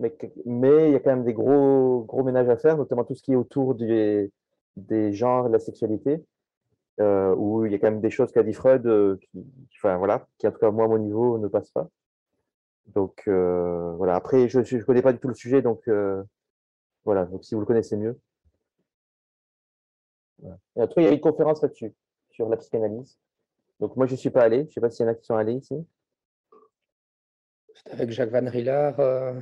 mais, mais il y a quand même des gros, gros ménages à faire, notamment tout ce qui est autour du, des genres de la sexualité, euh, où il y a quand même des choses qu'a dit Freud, euh, qui, enfin, voilà, qui en tout cas moi à mon niveau ne passe pas. Donc euh, voilà. Après, je ne connais pas du tout le sujet, donc voilà. Donc si vous le connaissez mieux. Et après, il y a une conférence là-dessus sur la psychanalyse. Donc moi, je suis pas allé. Je sais pas s'il y en a qui sont allés ici avec Jacques Van Rillard. Euh,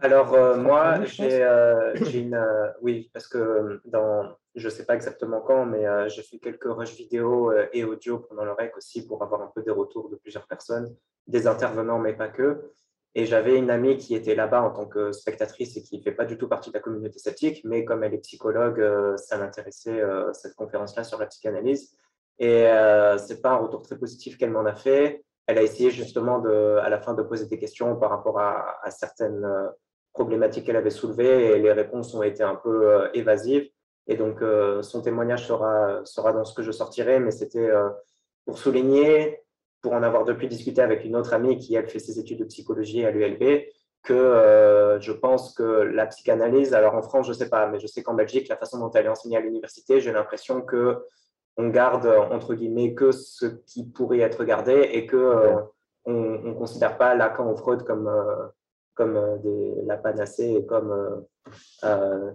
Alors, euh, moi, j'ai euh, une. oui, parce que dans. Je ne sais pas exactement quand, mais j'ai fait quelques rushs vidéo et audio pendant le REC aussi pour avoir un peu des retours de plusieurs personnes, des intervenants, mais pas que. Et j'avais une amie qui était là-bas en tant que spectatrice et qui ne fait pas du tout partie de la communauté sceptique, mais comme elle est psychologue, euh, ça m'intéressait euh, cette conférence-là sur la psychanalyse. Et euh, ce n'est pas un retour très positif qu'elle m'en a fait. Elle a essayé justement à la fin de poser des questions par rapport à, certaines problématiques qu'elle avait soulevées et les réponses ont été un peu évasives. Et donc, son témoignage sera, sera dans ce que je sortirai, mais c'était pour souligner pour en avoir depuis discuté avec une autre amie qui, elle, fait ses études de psychologie à l'ULB, que euh, je pense que la psychanalyse, alors en France, je ne sais pas, mais je sais qu'en Belgique, la façon dont elle est enseignée à l'université, j'ai l'impression que on garde, entre guillemets, que ce qui pourrait être gardé et que euh, on ne considère pas Lacan ou Freud comme, euh, comme des, la panacée et comme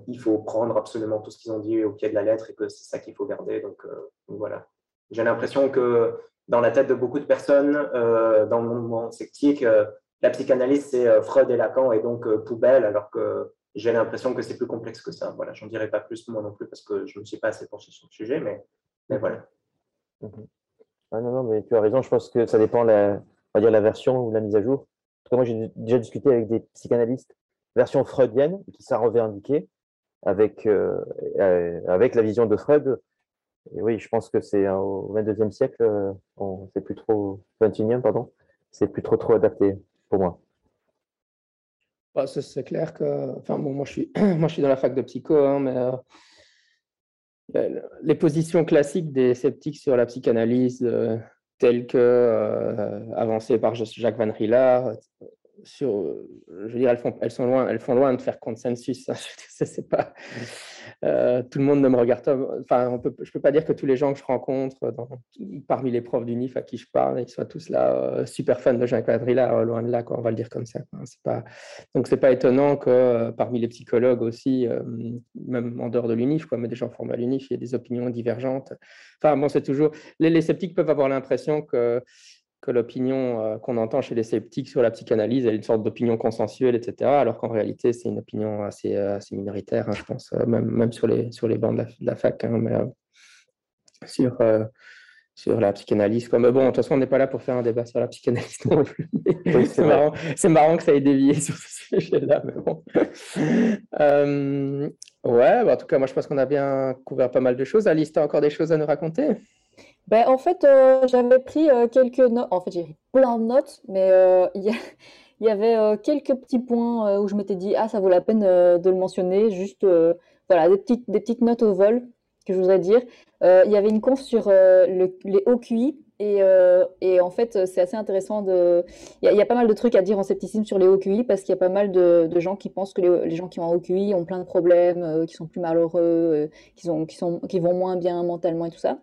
il faut prendre absolument tout ce qu'ils ont dit au pied de la lettre et que c'est ça qu'il faut garder. Donc, voilà. J'ai l'impression que dans la tête de beaucoup de personnes euh, dans le monde sceptique, euh, la psychanalyse, c'est euh, Freud et Lacan et donc poubelle, alors que j'ai l'impression que c'est plus complexe que ça. Voilà, j'en dirai pas plus moi non plus parce que je ne me suis pas assez penché sur le sujet, mais, mais voilà. Mhm. Ah non, non, mais tu as raison, je pense que ça dépend la, on va dire la version ou la mise à jour. moi, j'ai déjà discuté avec des psychanalystes version freudienne qui s'est revendiqué avec, avec la vision de Freud oui, je pense que c'est au 22e siècle, euh, c'est plus trop 21e, pardon, c'est plus trop trop adapté pour moi. Bah, c'est clair que, enfin bon, moi je suis, moi je suis dans la fac de psycho, hein, mais euh, les positions classiques des sceptiques sur la psychanalyse, euh, telles que avancées par Jacques Van Rillard, sur, je veux dire, elles, font, sont loin, elles font loin de faire consensus. Hein. c'est pas, euh, tout le monde ne me regarde pas. Enfin, on je peux pas dire que tous les gens que je rencontre parmi les profs du NIF à qui je parle, ils soient tous là euh, super fans de Jean Quadrilla, euh, loin de là, quoi, on va le dire comme ça. Quoi. C'est pas, donc, c'est pas étonnant que parmi les psychologues aussi, même en dehors de l'UNIF, mais des gens formés à l'UNIF, il y a des opinions divergentes. Enfin, bon, c'est toujours. Les sceptiques peuvent avoir l'impression que que l'opinion euh, qu'on entend chez les sceptiques sur la psychanalyse est une sorte d'opinion consensuelle, etc., alors qu'en réalité, c'est une opinion assez, euh, assez minoritaire, hein, je pense, euh, même, même sur, les, sur les bancs de la, fac, hein, mais sur, sur la psychanalyse. Comme, bon, de toute façon, on n'est pas là pour faire un débat sur la psychanalyse non plus. c'est marrant, marrant, que ça ait dévié sur ce sujet-là, mais bon. ouais, bah, en tout cas, moi, je pense qu'on a bien couvert pas mal de choses. Alice, tu as encore des choses à nous raconter? Ben, en fait, euh, j'avais pris euh, quelques notes. En fait, j'ai pris plein de notes, mais euh, il y, avait quelques petits points où je m'étais dit, ah, ça vaut la peine de le mentionner. Juste, voilà, des petites, des petites notes au vol que je voudrais dire. Il y avait une conf sur les hauts QI. Et, et, en fait, c'est assez intéressant de. Il y, a pas mal de trucs à dire en scepticisme sur les hauts QI parce qu'il y a pas mal de, gens qui pensent que les, gens qui ont un haut QI ont plein de problèmes, qui sont plus malheureux, qui, sont, qui, sont, qui vont moins bien mentalement et tout ça.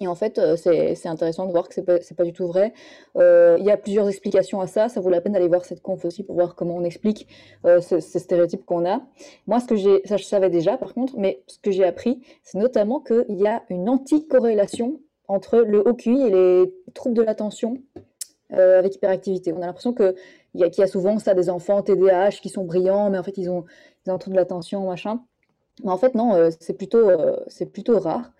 Et en fait, euh, c'est intéressant de voir que c'est pas, pas du tout vrai. Euh, il y a plusieurs explications à ça. Ça vaut la peine d'aller voir cette conf aussi pour voir comment on explique euh, ces, stéréotypes qu'on a. Moi, ce que j'ai, ça je savais déjà par contre, mais ce que j'ai appris, c'est notamment qu'il y a une anti-corrélation entre le haut QI et les troubles de l'attention avec hyperactivité. On a l'impression qu'il y, a, y a souvent ça des enfants TDAH qui sont brillants, mais en fait ils ont, ils ont un trouble de l'attention, machin. Mais en fait, non, c'est plutôt, c'est plutôt rare.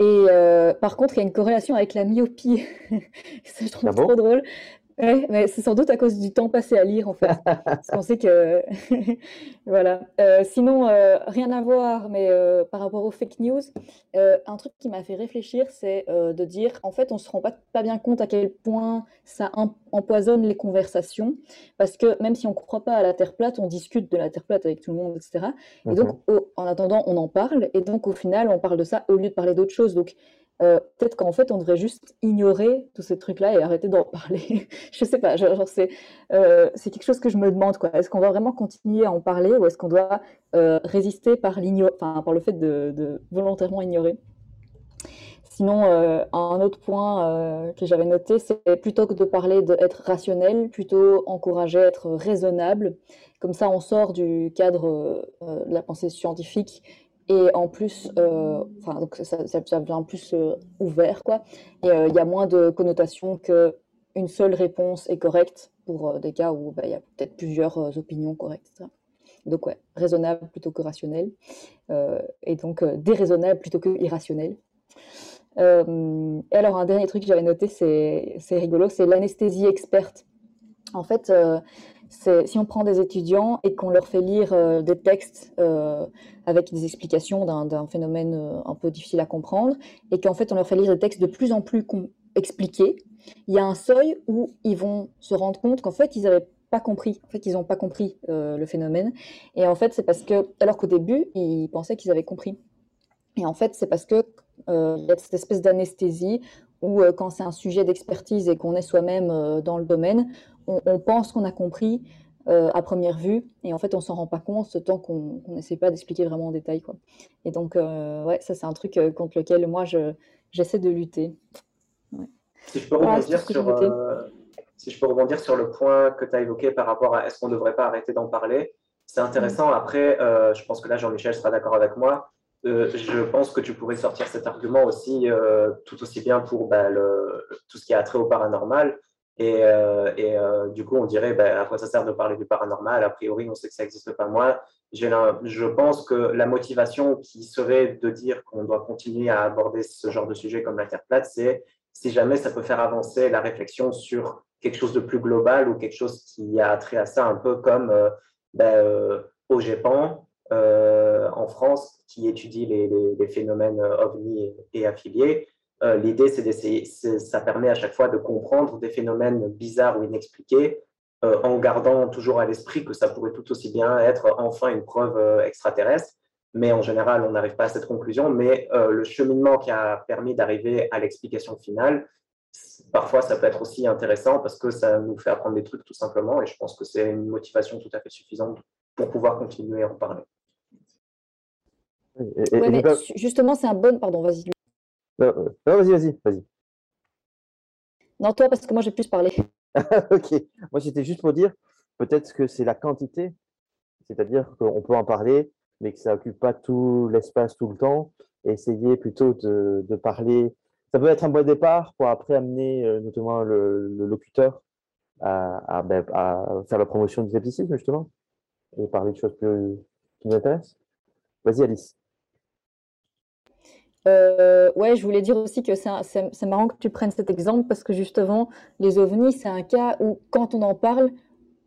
Et euh, par contre, il y a une corrélation avec la myopie. ça, je trouve ah trop drôle. Ouais, mais c'est sans doute à cause du temps passé à lire, en fait. Parce qu'on sait que. voilà. Euh, sinon, euh, rien à voir, mais euh, par rapport aux fake news, un truc qui m'a fait réfléchir, c'est de dire en fait, on se rend pas, pas bien compte à quel point ça empoisonne les conversations. Parce que même si on ne comprend pas à la Terre plate, on discute de la Terre plate avec tout le monde, etc. Et donc, mhm. en attendant, on en parle. Et donc, au final, on parle de ça au lieu de parler d'autre chose. Donc, euh, peut-être qu'en fait, on devrait juste ignorer tous ces trucs-là et arrêter d'en parler. je sais pas, genre, euh, c'est quelque chose que je me demande. Est-ce qu'on va vraiment continuer à en parler ou est-ce qu'on doit euh, résister par, par le fait de, volontairement ignorer? Sinon, un autre point que j'avais noté, c'est plutôt que de parler d'être rationnel, plutôt encourager à être raisonnable. Comme ça, on sort du cadre de la pensée scientifique et en plus, euh, enfin, donc ça, ça, devient plus euh, ouvert, quoi. Euh, il y a moins de connotations qu'une seule réponse est correcte pour des cas où bah, il y a peut-être plusieurs opinions correctes. Donc, ouais, raisonnable plutôt que rationnel. et donc, déraisonnable plutôt que irrationnel. et alors, un dernier truc que j'avais noté, c'est rigolo, c'est l'anesthésie experte. En fait, si on prend des étudiants et qu'on leur fait lire euh, des textes euh, avec des explications d'un phénomène euh, un peu difficile à comprendre, et qu'en fait on leur fait lire des textes de plus en plus expliqués, il y a un seuil où ils vont se rendre compte qu'en fait ils n'avaient pas compris, en fait ils n'ont pas compris le phénomène, et en fait c'est parce que, alors qu'au début ils pensaient qu'ils avaient compris. Et en fait, c'est parce que y a cette espèce d'anesthésie où quand c'est un sujet d'expertise et qu'on est soi-même dans le domaine, on, pense qu'on a compris euh, à première vue, et en fait, on s'en rend pas compte tant qu'on n'essaie pas d'expliquer vraiment en détail. Quoi. Et donc, euh, ouais, ça, c'est un truc euh, contre lequel moi, j'essaie de lutter. Si, je peux rebondir sur, si je peux rebondir sur le point que tu as évoqué par rapport à est-ce qu'on ne devrait pas arrêter d'en parler, c'est intéressant. Mm. Après, je pense que là, Jean-Michel sera d'accord avec moi. je pense que tu pourrais sortir cet argument aussi tout aussi bien pour bah, le, tout ce qui a trait au paranormal, et, euh, euh, du coup, on dirait, à quoi ça sert de parler du paranormal A priori, on sait que ça n'existe pas. Moi, je pense que la motivation qui serait de dire qu'on doit continuer à aborder ce genre de sujet comme la Terre plate, c'est si jamais ça peut faire avancer la réflexion sur quelque chose de plus global ou quelque chose qui a trait à ça, un peu comme euh, euh, au GEPAN, euh, en France, qui étudie les, phénomènes ovni et affiliés. Euh, l'idée, c'est d'essayer, ça permet à chaque fois de comprendre des phénomènes bizarres ou inexpliqués euh, en gardant toujours à l'esprit que ça pourrait tout aussi bien être enfin une preuve euh, extraterrestre. Mais en général, on n'arrive pas à cette conclusion. Mais le cheminement qui a permis d'arriver à l'explication finale, parfois, ça peut être aussi intéressant parce que ça nous fait apprendre des trucs tout simplement. Et je pense que c'est une motivation tout à fait suffisante pour pouvoir continuer à en parler. justement, c'est un bon. Pardon, vas-y. Non, vas-y, vas-y, vas-y. Non, toi, parce que moi, j'ai plus parlé. ok. Moi, c'était juste pour dire, peut-être que c'est la quantité. C'est-à-dire qu'on peut en parler, mais que ça occupe pas tout l'espace tout le temps. Et essayer plutôt de, de, parler. Ça peut être un bon départ pour après amener euh, notamment le, le locuteur à, à, ben, à, faire la promotion du scepticisme, justement, et parler de choses plus, qui nous intéressent. Vas-y, Alice. Euh, ouais, je voulais dire aussi que c'est marrant que tu prennes cet exemple parce que justement, les ovnis, c'est un cas où quand on en parle,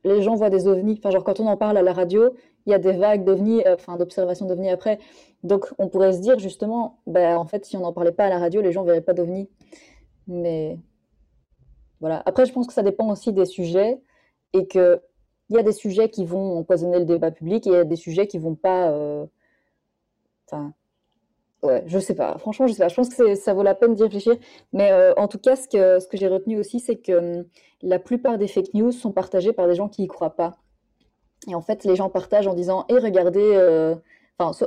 les gens voient des ovnis. Enfin, genre quand on en parle à la radio, il y a des vagues d'ovnis, euh, d'observations d'ovnis après. Donc, on pourrait se dire justement, ben en fait, si on n'en parlait pas à la radio, les gens verraient pas d'ovnis. Mais voilà. Après, je pense que ça dépend aussi des sujets et que il y a des sujets qui vont empoisonner le débat public et il y a des sujets qui vont pas. Euh, Ouais, je sais pas. Franchement, je sais pas. Je pense que ça vaut la peine d'y réfléchir. Mais euh, en tout cas, ce que, j'ai retenu aussi, c'est que hum, la plupart des fake news sont partagées par des gens qui y croient pas. Et en fait, les gens partagent en disant et regardez, euh,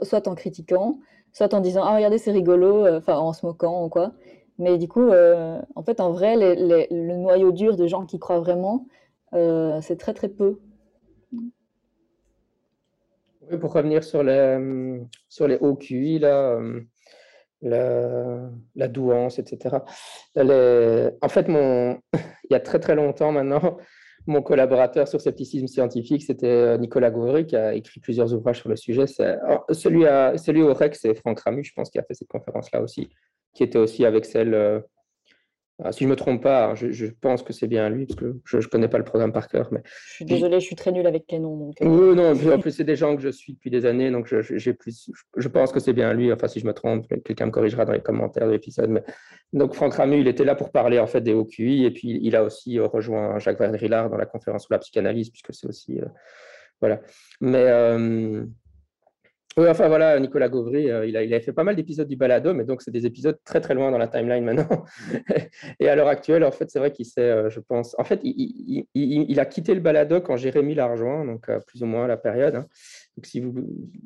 soit, en critiquant, soit en disant ah regardez c'est rigolo, euh, enfin en se moquant ou quoi. Mais du coup, en fait, en vrai, le noyau dur de gens qui croient vraiment, c'est très très peu pour revenir sur les, sur les hauts là, la, la douance, etc. en fait, mon, il y a très très longtemps maintenant, mon collaborateur sur scepticisme scientifique, c'était euh, Nicolas Gauvry, qui a écrit plusieurs ouvrages sur le sujet. Celui, à, celui au REC, c'est Franck Ramu, je pense, qui a fait cette conférence-là aussi, qui était aussi avec celle euh, ah, si je me trompe pas, je, pense que c'est bien lui, parce que je ne connais pas le programme par cœur. Mais... Je suis désolée, je suis très nulle avec les noms. Donc... Euh. Oui, non, en plus, c'est des gens que je suis depuis des années, donc je, plus, je pense que c'est bien lui. Enfin, si je me trompe, quelqu'un me corrigera dans les commentaires de l'épisode. Mais... Donc, Franck Ramu, il était là pour parler en fait des OQI, et puis il a aussi euh, rejoint Jacques Verdrillard dans la conférence sur la psychanalyse, puisque c'est aussi. Euh, voilà. Mais. Oui, enfin voilà, Nicolas Gauvry, euh, il, a, fait pas mal d'épisodes du balado, mais donc c'est des épisodes très très loin dans la timeline maintenant. et à l'heure actuelle, en fait, c'est vrai qu'il s'est, euh, je pense, en fait, il, a quitté le balado quand Jérémy l'a rejoint, donc euh, plus ou moins la période. Hein. Donc si vous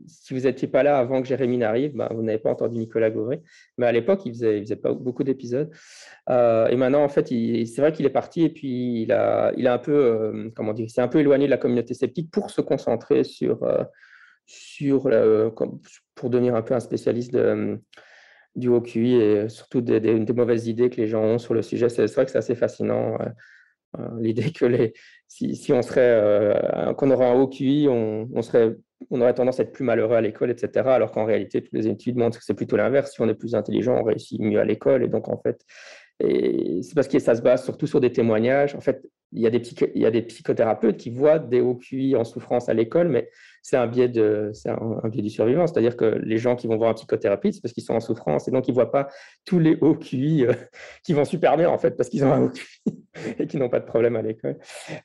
si vous n'étiez pas là avant que Jérémy n'arrive, bah, vous n'avez pas entendu Nicolas Gauvry. Mais à l'époque, il faisait, faisait pas beaucoup d'épisodes. et maintenant, en fait, c'est vrai qu'il est parti et puis il a, il a un peu, comment dire, s'est un peu éloigné de la communauté sceptique pour se concentrer sur sur pour devenir un peu un spécialiste de, du haut QI et surtout des, mauvaises idées que les gens ont sur le sujet. C'est vrai que c'est assez fascinant. Euh, euh, l'idée que si, on serait, euh, qu'on aurait un haut QI, on, on, serait, on aurait tendance à être plus malheureux à l'école, etc. Alors qu'en réalité, toutes les études montrent que c'est plutôt l'inverse. Si on est plus intelligent, on réussit mieux à l'école. Et donc, en fait, c'est parce que ça se base surtout sur des témoignages. En fait, il y, a des y a des psychothérapeutes qui voient des hauts QI en souffrance à l'école, mais c'est un biais de, c'est un, biais du survivant. C'est-à-dire que les gens qui vont voir un psychothérapeute, c'est parce qu'ils sont en souffrance et donc ils ne voient pas tous les hauts QI euh, qui vont super bien en fait parce qu'ils ont un haut QI et qui n'ont pas de problème à l'école.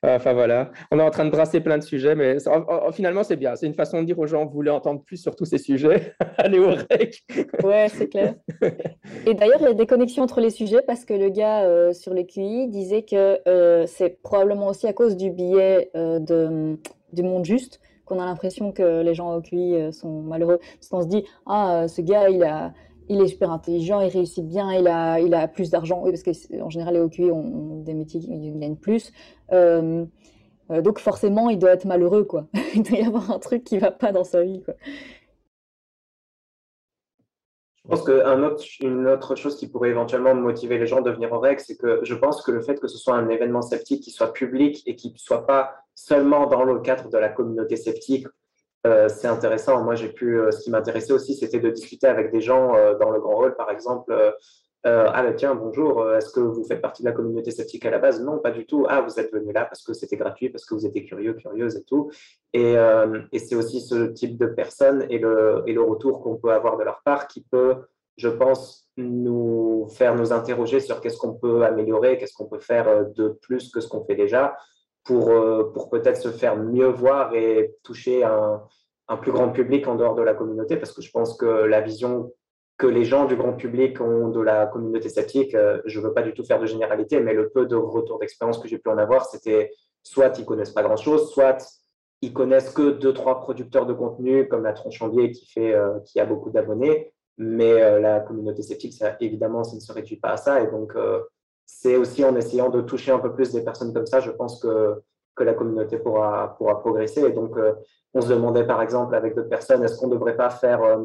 Euh, enfin voilà, on est en train de brasser plein de sujets, mais finalement c'est bien. C'est une façon de dire aux gens, vous voulez entendre plus sur tous ces sujets, allez au REC. ouais, c'est clair. Et d'ailleurs, il y a des connexions entre les sujets parce que le gars euh, sur le QI disait que c'est probablement aussi à cause du biais de, du monde juste qu'on a l'impression que les gens au QI euh, sont malheureux. Parce qu'on se dit, ah, euh, ce gars, il, a, il est super intelligent, il réussit bien, il a, il a plus d'argent. Oui, parce qu'en général, les OQI ont, des métiers qui gagnent plus. Euh, donc forcément, il doit être malheureux, quoi. il doit y avoir un truc qui va pas dans sa vie, quoi. Je pense qu'une autre, chose qui pourrait éventuellement motiver les gens de venir au REC, c'est que je pense que le fait que ce soit un événement sceptique qui soit public et qui ne soit pas seulement dans le cadre de la communauté sceptique, euh, c'est intéressant. Moi, j'ai pu. Euh, ce qui m'intéressait aussi, c'était de discuter avec des gens euh, dans le grand hall, par exemple. Ah, ben tiens, bonjour, est-ce que vous faites partie de la communauté sceptique à la base? Non, pas du tout. Ah, vous êtes venu là parce que c'était gratuit, parce que vous étiez curieux, curieuse et tout. Et, et c'est aussi ce type de personnes et le, et le retour qu'on peut avoir de leur part qui peut, je pense, nous faire nous interroger sur qu'est-ce qu'on peut améliorer, qu'est-ce qu'on peut faire de plus que ce qu'on fait déjà pour, euh, pour peut-être se faire mieux voir et toucher un, un, plus grand public en dehors de la communauté, parce que je pense que la vision que les gens du grand public ont de la communauté sceptique, euh, je ne veux pas du tout faire de généralité, mais le peu de retour d'expérience que j'ai pu en avoir, c'était soit ils connaissent pas grand-chose, soit ils connaissent que deux, trois producteurs de contenu, comme la Tronchandier qui, fait, euh, qui a beaucoup d'abonnés, mais la communauté sceptique, ça, évidemment, ça ne se réduit pas à ça, et donc c'est aussi en essayant de toucher un peu plus des personnes comme ça, je pense que, que la communauté pourra, pourra progresser. Et donc, euh, on se demandait par exemple avec d'autres personnes, est-ce qu'on ne devrait pas faire euh,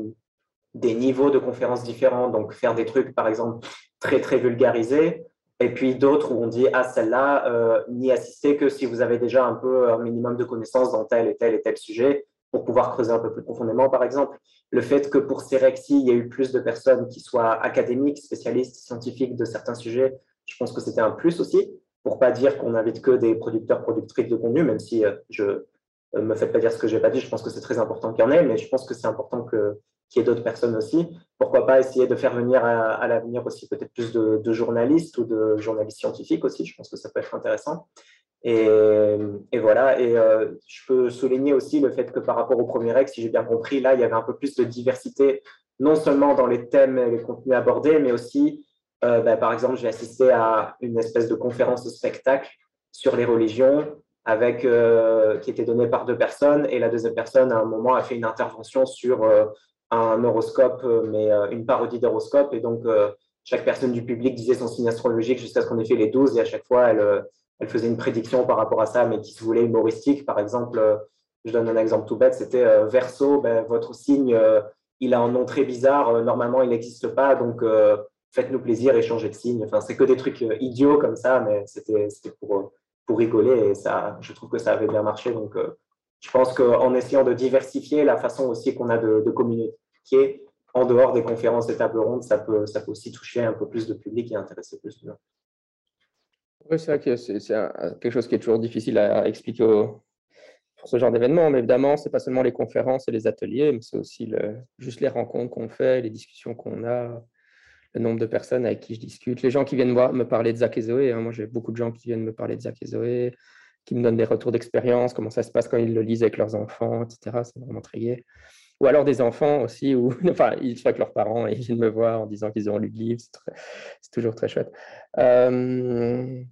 des niveaux de conférences différents, donc faire des trucs par exemple très très vulgarisés, et puis d'autres où on dit, ah celle-là, euh, n'y assister que si vous avez déjà un peu un minimum de connaissances dans tel et tel et tel sujet, pour pouvoir creuser un peu plus profondément, par exemple. Le fait que pour Cerexi, il y ait eu plus de personnes qui soient académiques, spécialistes, scientifiques de certains sujets, je pense que c'était un plus aussi, pour pas dire qu'on n'invite que des producteurs, productrices de contenu, même si euh, je ne euh, me fais pas dire ce que je n'ai pas dit, je pense que c'est très important qu'il y en ait, mais je pense que c'est important que, qu'il y ait d'autres personnes aussi. Pourquoi pas essayer de faire venir à, l'avenir aussi peut-être plus de, journalistes ou de journalistes scientifiques aussi, je pense que ça peut être intéressant. Et, voilà, et euh, je peux souligner aussi le fait que par rapport au premier ex, si j'ai bien compris, là, il y avait un peu plus de diversité, non seulement dans les thèmes et les contenus abordés, mais aussi euh, ben, par exemple, j'ai assisté à une espèce de conférence de spectacle sur les religions avec, euh, qui était donnée par deux personnes. Et la deuxième personne, à un moment, a fait une intervention sur un horoscope, mais une parodie d'horoscope. Et donc, chaque personne du public disait son signe astrologique jusqu'à ce qu'on ait fait les 12. Et à chaque fois, elle, faisait une prédiction par rapport à ça, mais qui se voulait humoristique. Par exemple, je donne un exemple tout bête, c'était Verseau, ben, votre signe, il a un nom très bizarre. normalement, il n'existe pas. Donc, faites-nous plaisir, échangez de signes. Enfin, c'est que des trucs euh, idiots comme ça, mais c'était pour, euh, rigoler et ça, je trouve que ça avait bien marché. Donc, euh, je pense qu'en essayant de diversifier la façon aussi qu'on a de, de, communiquer en dehors des conférences et tables rondes, ça peut, ça peut aussi toucher un peu plus de public et intéresser plus de gens. Oui, c'est vrai que c'est quelque chose qui est toujours difficile à expliquer pour ce genre d'événement. Mais évidemment, c'est pas seulement les conférences et les ateliers, mais c'est aussi juste les rencontres qu'on fait, les discussions qu'on a le nombre de personnes avec qui je discute, les gens qui viennent me parler de Zach et Zoé. Hein. Moi, j'ai beaucoup de gens qui viennent me parler de Zach et Zoé, qui me donnent des retours d'expérience, comment ça se passe quand ils le lisent avec leurs enfants, etc. C'est vraiment très gai. Ou alors des enfants aussi, où, enfin, ils sont avec leurs parents et ils viennent me voir en disant qu'ils ont lu le livre. C'est toujours très chouette. Euh,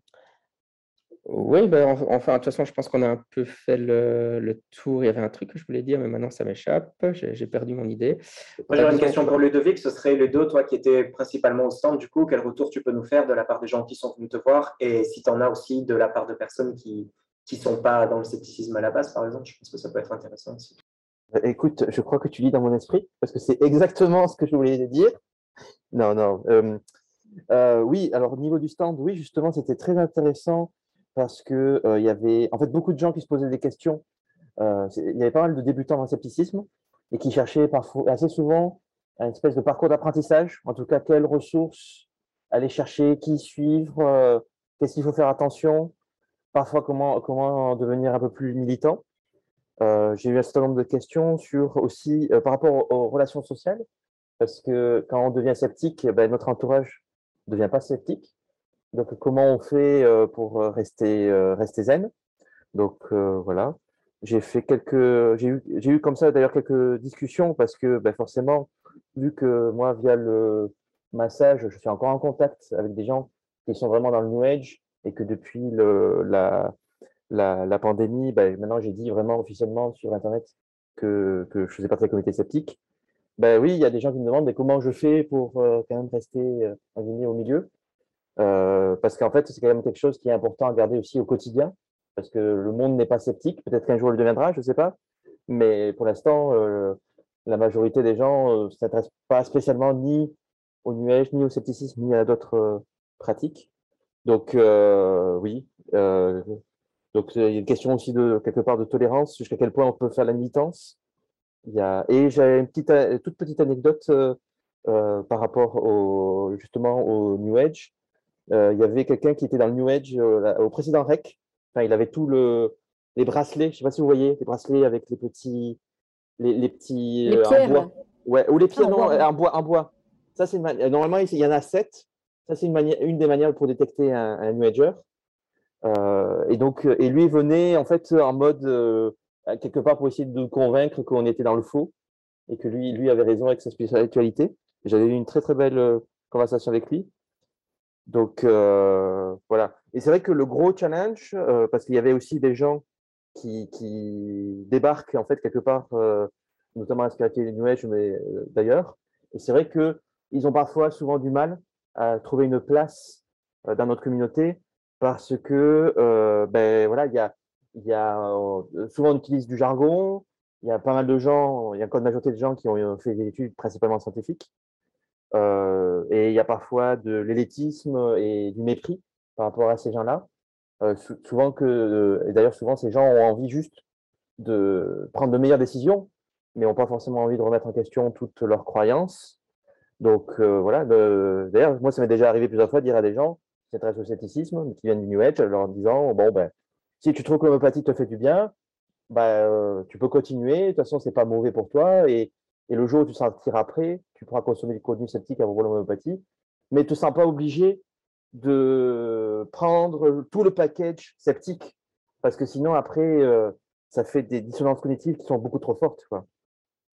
oui, ben, enfin, de toute façon, je pense qu'on a un peu fait le, tour. Il y avait un truc que je voulais dire, mais maintenant ça m'échappe. J'ai perdu mon idée. Moi, j'aurais une question pour Ludovic. Ce serait Ludo, toi qui étais principalement au stand, du coup, quel retour tu peux nous faire de la part des gens qui sont venus te voir et si tu en as aussi de la part de personnes qui ne sont pas dans le scepticisme à la base, par exemple? Je pense que ça peut être intéressant aussi. Euh, écoute, je crois que tu lis dans mon esprit parce que c'est exactement ce que je voulais dire. Non, non. Euh, euh, oui, alors au niveau du stand, oui, justement, c'était très intéressant parce que euh, il y avait en fait beaucoup de gens qui se posaient des questions. Euh, il y avait pas mal de débutants dans le scepticisme et qui cherchaient parfois assez souvent une espèce de parcours d'apprentissage, en tout cas quelles ressources aller chercher, qui suivre, euh, qu'est-ce qu'il faut faire attention. parfois comment, comment devenir un peu plus militant. J'ai eu un certain nombre de questions sur aussi par rapport aux, relations sociales, parce que quand on devient sceptique, ben, notre entourage ne devient pas sceptique. Donc, comment on fait pour rester, rester zen? Donc, voilà. J'ai fait quelques, j'ai eu, eu comme ça d'ailleurs quelques discussions parce que ben, forcément, vu que moi, via le massage, je suis encore en contact avec des gens qui sont vraiment dans le New Age et que depuis le, la, la, pandémie, ben, maintenant j'ai dit vraiment officiellement sur Internet que, je faisais partie de la communauté sceptique. Ben oui, il y a des gens qui me demandent comment je fais pour euh, quand même rester euh, au milieu? Euh, parce qu'en fait, c'est quand même quelque chose qui est important à garder aussi au quotidien parce que le monde n'est pas sceptique. Peut-être qu'un jour il le deviendra, je ne sais pas. Mais pour l'instant, euh, la majorité des gens ne s'intéressent pas spécialement ni au nuage, ni au scepticisme, ni à d'autres pratiques. Donc, oui. Donc, il y a une question aussi de quelque part de tolérance, jusqu'à quel point on peut faire la militance. Il y a... Et j'ai une petite, toute petite anecdote par rapport au, justement au New Age. il y avait quelqu'un qui était dans le New Age au précédent REC, il avait tout le les bracelets, je sais pas si vous voyez, les bracelets avec les petits les, les petits les euh, en bois. Ouais, ou les pieds ah, non, en bois, en bois. Ça c'est normalement il y en a sept. Ça c'est une des manières pour détecter un, un New Ager. Euh, et donc et lui venait en fait en mode euh, quelque part pour essayer de nous convaincre qu'on était dans le faux et que lui lui avait raison avec sa spiritualité. J'avais eu une très très belle euh, conversation avec lui. Donc euh, voilà. Et c'est vrai que le gros challenge, euh, parce qu'il y avait aussi des gens qui, qui, débarquent en fait quelque part, euh, notamment à Spiritual New Age, mais euh, d'ailleurs. Et c'est vrai que ils ont parfois souvent du mal à trouver une place euh, dans notre communauté parce que ben voilà, il y a, y a souvent on utilise du jargon. Il y a pas mal de gens, il y a encore une majorité de gens qui ont fait des études principalement scientifiques. Euh, et il y a parfois de l'élétisme et du mépris par rapport à ces gens-là. Euh, souvent que, et d'ailleurs souvent ces gens ont envie juste de prendre de meilleures décisions, mais n'ont pas forcément envie de remettre en question toutes leurs croyances. Donc euh, voilà, d'ailleurs moi ça m'est déjà arrivé plusieurs fois de dire à des gens s'intéressent au scepticisme, qui viennent du New Age, leur disant bon ben si tu trouves que l'homéopathie te fait du bien, ben, tu peux continuer, de toute façon c'est pas mauvais pour toi et et le jour où tu sentiras prêt, tu pourras consommer du contenu sceptique à propos de l'homéopathie, mais tu ne te sens pas obligé de prendre tout le package sceptique, parce que sinon, après, euh, ça fait des dissonances cognitives qui sont beaucoup trop fortes. Quoi.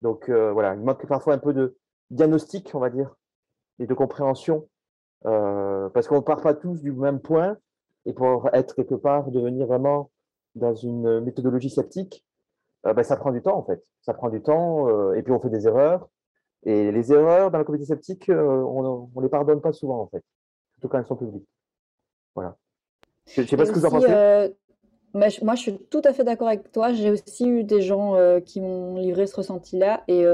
Donc euh, voilà, il manque parfois un peu de diagnostic, on va dire, et de compréhension, euh, parce qu'on ne part pas tous du même point, et pour être quelque part, devenir vraiment dans une méthodologie sceptique, euh, ben, ça prend du temps en fait. Ça prend du temps euh, et puis on fait des erreurs. Et les erreurs dans la communauté sceptique, euh, on ne les pardonne pas souvent en fait, surtout quand elles sont publiques. Voilà. Je ne sais pas ce que vous en pensez. moi, je suis tout à fait d'accord avec toi. J'ai aussi eu des gens qui m'ont livré ce ressenti-là. Et,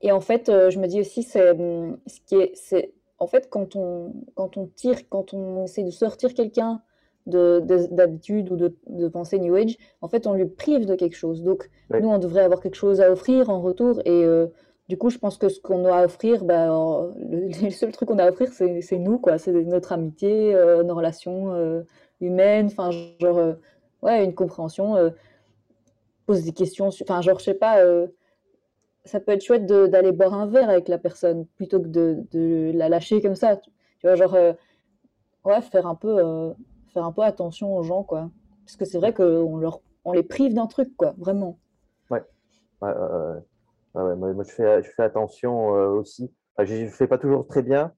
et en fait, je me dis aussi, c'est ce qui est, c'est en fait quand on, quand on tire, quand on essaie de sortir quelqu'un d'habitude ou de, de, pensée New Age, en fait, on lui prive de quelque chose. Donc, nous, on devrait avoir quelque chose à offrir en retour. Et euh, du coup, je pense que ce qu'on a à offrir, ben, le, seul truc qu'on a à offrir, c'est nous, quoi. C'est notre amitié, euh, nos relations euh, humaines, enfin, genre, ouais, une compréhension, pose des questions, enfin, genre, je sais pas, ça peut être chouette d'aller boire un verre avec la personne plutôt que de, de la lâcher comme ça. Tu vois, genre, ouais, faire un peu faire un peu attention aux gens, quoi. Parce que c'est vrai qu'on on les prive d'un truc, quoi, vraiment. Ouais. ouais, moi, je fais, je fais attention euh, aussi. je ne fais pas toujours très bien,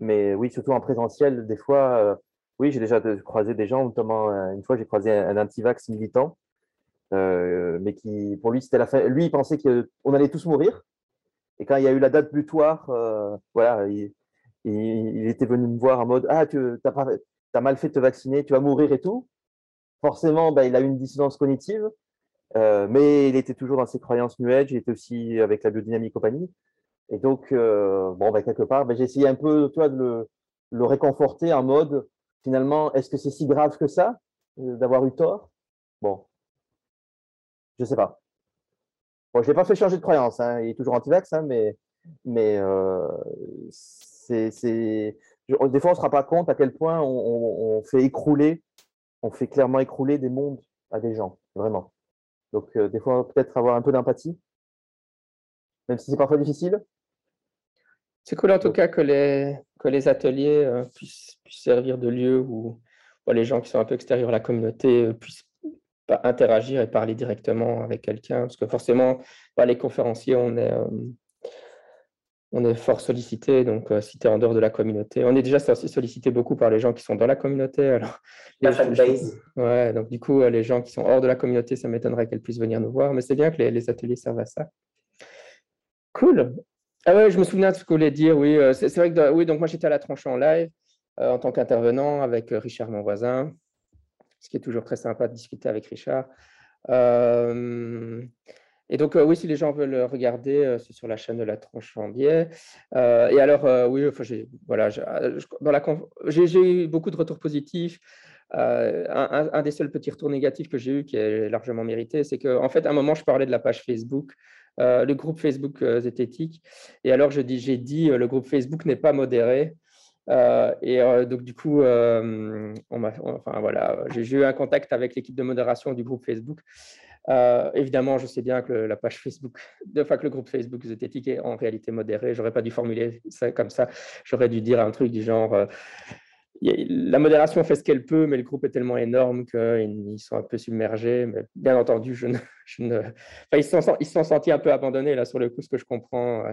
mais oui, surtout en présentiel, des fois, euh, oui, j'ai déjà croisé des gens, notamment euh, une fois, j'ai croisé un, anti-vax militant, mais qui, pour lui, c'était la fin. Lui, il pensait qu'on allait tous mourir. Et quand il y a eu la date butoir, voilà, il, était venu me voir en mode Ah, tu as mal fait de te vacciner, tu vas mourir et tout. Forcément, bah, il a eu une dissonance cognitive, euh, mais il était toujours dans ses croyances New il était aussi avec la biodynamie compagnie. Et donc, euh, bon, bah, quelque part, bah, j'ai essayé un peu toi, de le, le réconforter en mode, finalement, est-ce que c'est si grave que ça euh, d'avoir eu tort? Bon, je sais pas. Bon, je l'ai pas fait changer de croyance, hein. il est toujours anti-vax, hein, mais, mais euh, c'est des fois, on ne se rend pas compte à quel point on, fait écrouler on fait clairement écrouler des mondes à des gens, vraiment. Donc, des fois, peut-être avoir un peu d'empathie, même si c'est parfois difficile. C'est cool en tout cas que les, que les ateliers puissent, puissent, servir de lieu où, les gens qui sont un peu extérieurs à la communauté puissent interagir et parler directement avec quelqu'un. Parce que forcément, bah, les conférenciers, on est, on est fort sollicité. Donc, euh, si tu es en dehors de la communauté, on est déjà sollicité beaucoup par les gens qui sont dans la communauté. Alors, la fanbase. Ouais, donc du coup, euh, les gens qui sont hors de la communauté, ça m'étonnerait qu'elles puissent venir nous voir. Mais c'est bien que les, ateliers servent à ça. Cool. Ah ouais, je me souviens de ce que vous voulez dire. Oui, euh, c'est vrai que oui, donc moi j'étais à la tranche en live en tant qu'intervenant avec Richard, mon voisin, ce qui est toujours très sympa de discuter avec Richard. Et donc, euh, oui, si les gens veulent regarder, euh, c'est sur la chaîne de la tranche en biais. Euh, et alors, oui, enfin, j'ai voilà, j'ai eu beaucoup de retours positifs. Un, des seuls petits retours négatifs que j'ai eu, qui est largement mérité, c'est qu'en en fait, à un moment, je parlais de la page Facebook, le groupe Facebook Zététique. Et alors, j'ai dit, dit le groupe Facebook n'est pas modéré. Et donc, du coup, on enfin, voilà, j'ai eu un contact avec l'équipe de modération du groupe Facebook. Euh, évidemment, je sais bien que la page Facebook, enfin que le groupe Facebook zététique est en réalité modéré. J'aurais pas dû formuler ça comme ça. J'aurais dû dire un truc du genre euh, la modération fait ce qu'elle peut, mais le groupe est tellement énorme qu'ils sont un peu submergés. Mais bien entendu, je ne, ils se sont, sentis un peu abandonnés là sur le coup, ce que je comprends.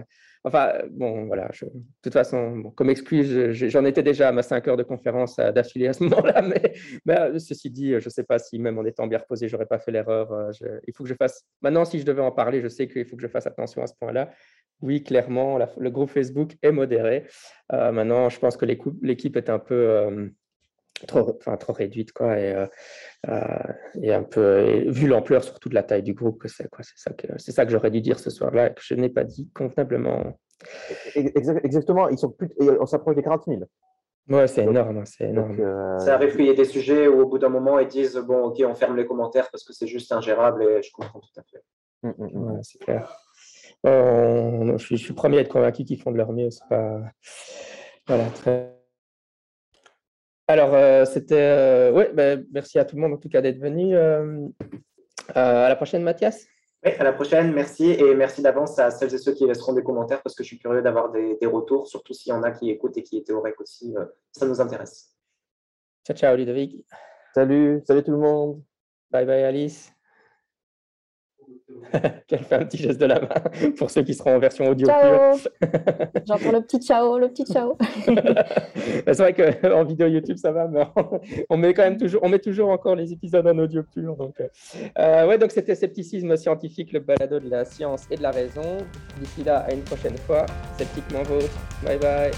Enfin, bon, voilà. de toute façon, comme excuse, j'en étais déjà à ma 5 heures de conférence d'affilée à ce moment-là, mais, mais, ceci dit, je ne sais pas si même en étant bien reposé, j'aurais pas fait l'erreur. Euh, il faut que je fasse. Maintenant, si je devais en parler, je sais qu'il faut que je fasse attention à ce point-là oui, clairement, le groupe Facebook est modéré. Euh, maintenant, je pense que l'équipe est un peu euh, trop, enfin, trop réduite, quoi, et, euh, un peu, vu l'ampleur surtout de la taille du groupe, c'est quoi, c'est ça que c'est ça que j'aurais dû dire ce soir-là, que je n'ai pas dit convenablement. Exactement, ils sont plus, on s'approche des 40 000. Ouais, c'est énorme, hein, c'est énorme. Ça arrive qu'il y ait des sujets où au bout d'un moment ils disent bon, ok, on ferme les commentaires parce que c'est juste ingérable et je comprends tout à fait. Mmh, mmh, mmh. ouais, c'est clair. Euh, je, suis, je, suis, premier à être convaincu qu'ils font de leur mieux. C'est pas... Voilà, très... Alors, euh, c'était. Euh, ouais, ben, merci à tout le monde en tout cas d'être venu. à la prochaine, Mathias. Oui, à la prochaine, merci. Et merci d'avance à celles et ceux qui laisseront des commentaires parce que je suis curieux d'avoir des, des, retours, surtout s'il y en a qui écoutent et qui étaient au REC aussi. ça nous intéresse. Ciao, ciao, Ludovic. Salut, salut tout le monde. Bye bye, Alice. Elle fait un petit geste de la main pour ceux qui seront en version audio ciao. J'entends le petit ciao, le petit ciao. c'est vrai qu'en vidéo YouTube, ça va, mais on met quand même toujours, on met toujours encore les épisodes en audio pur. Donc, euh, ouais, donc c'était Scepticisme scientifique, le balado de la science et de la raison. D'ici là, à une prochaine fois, sceptiquement vôtre. Bye bye.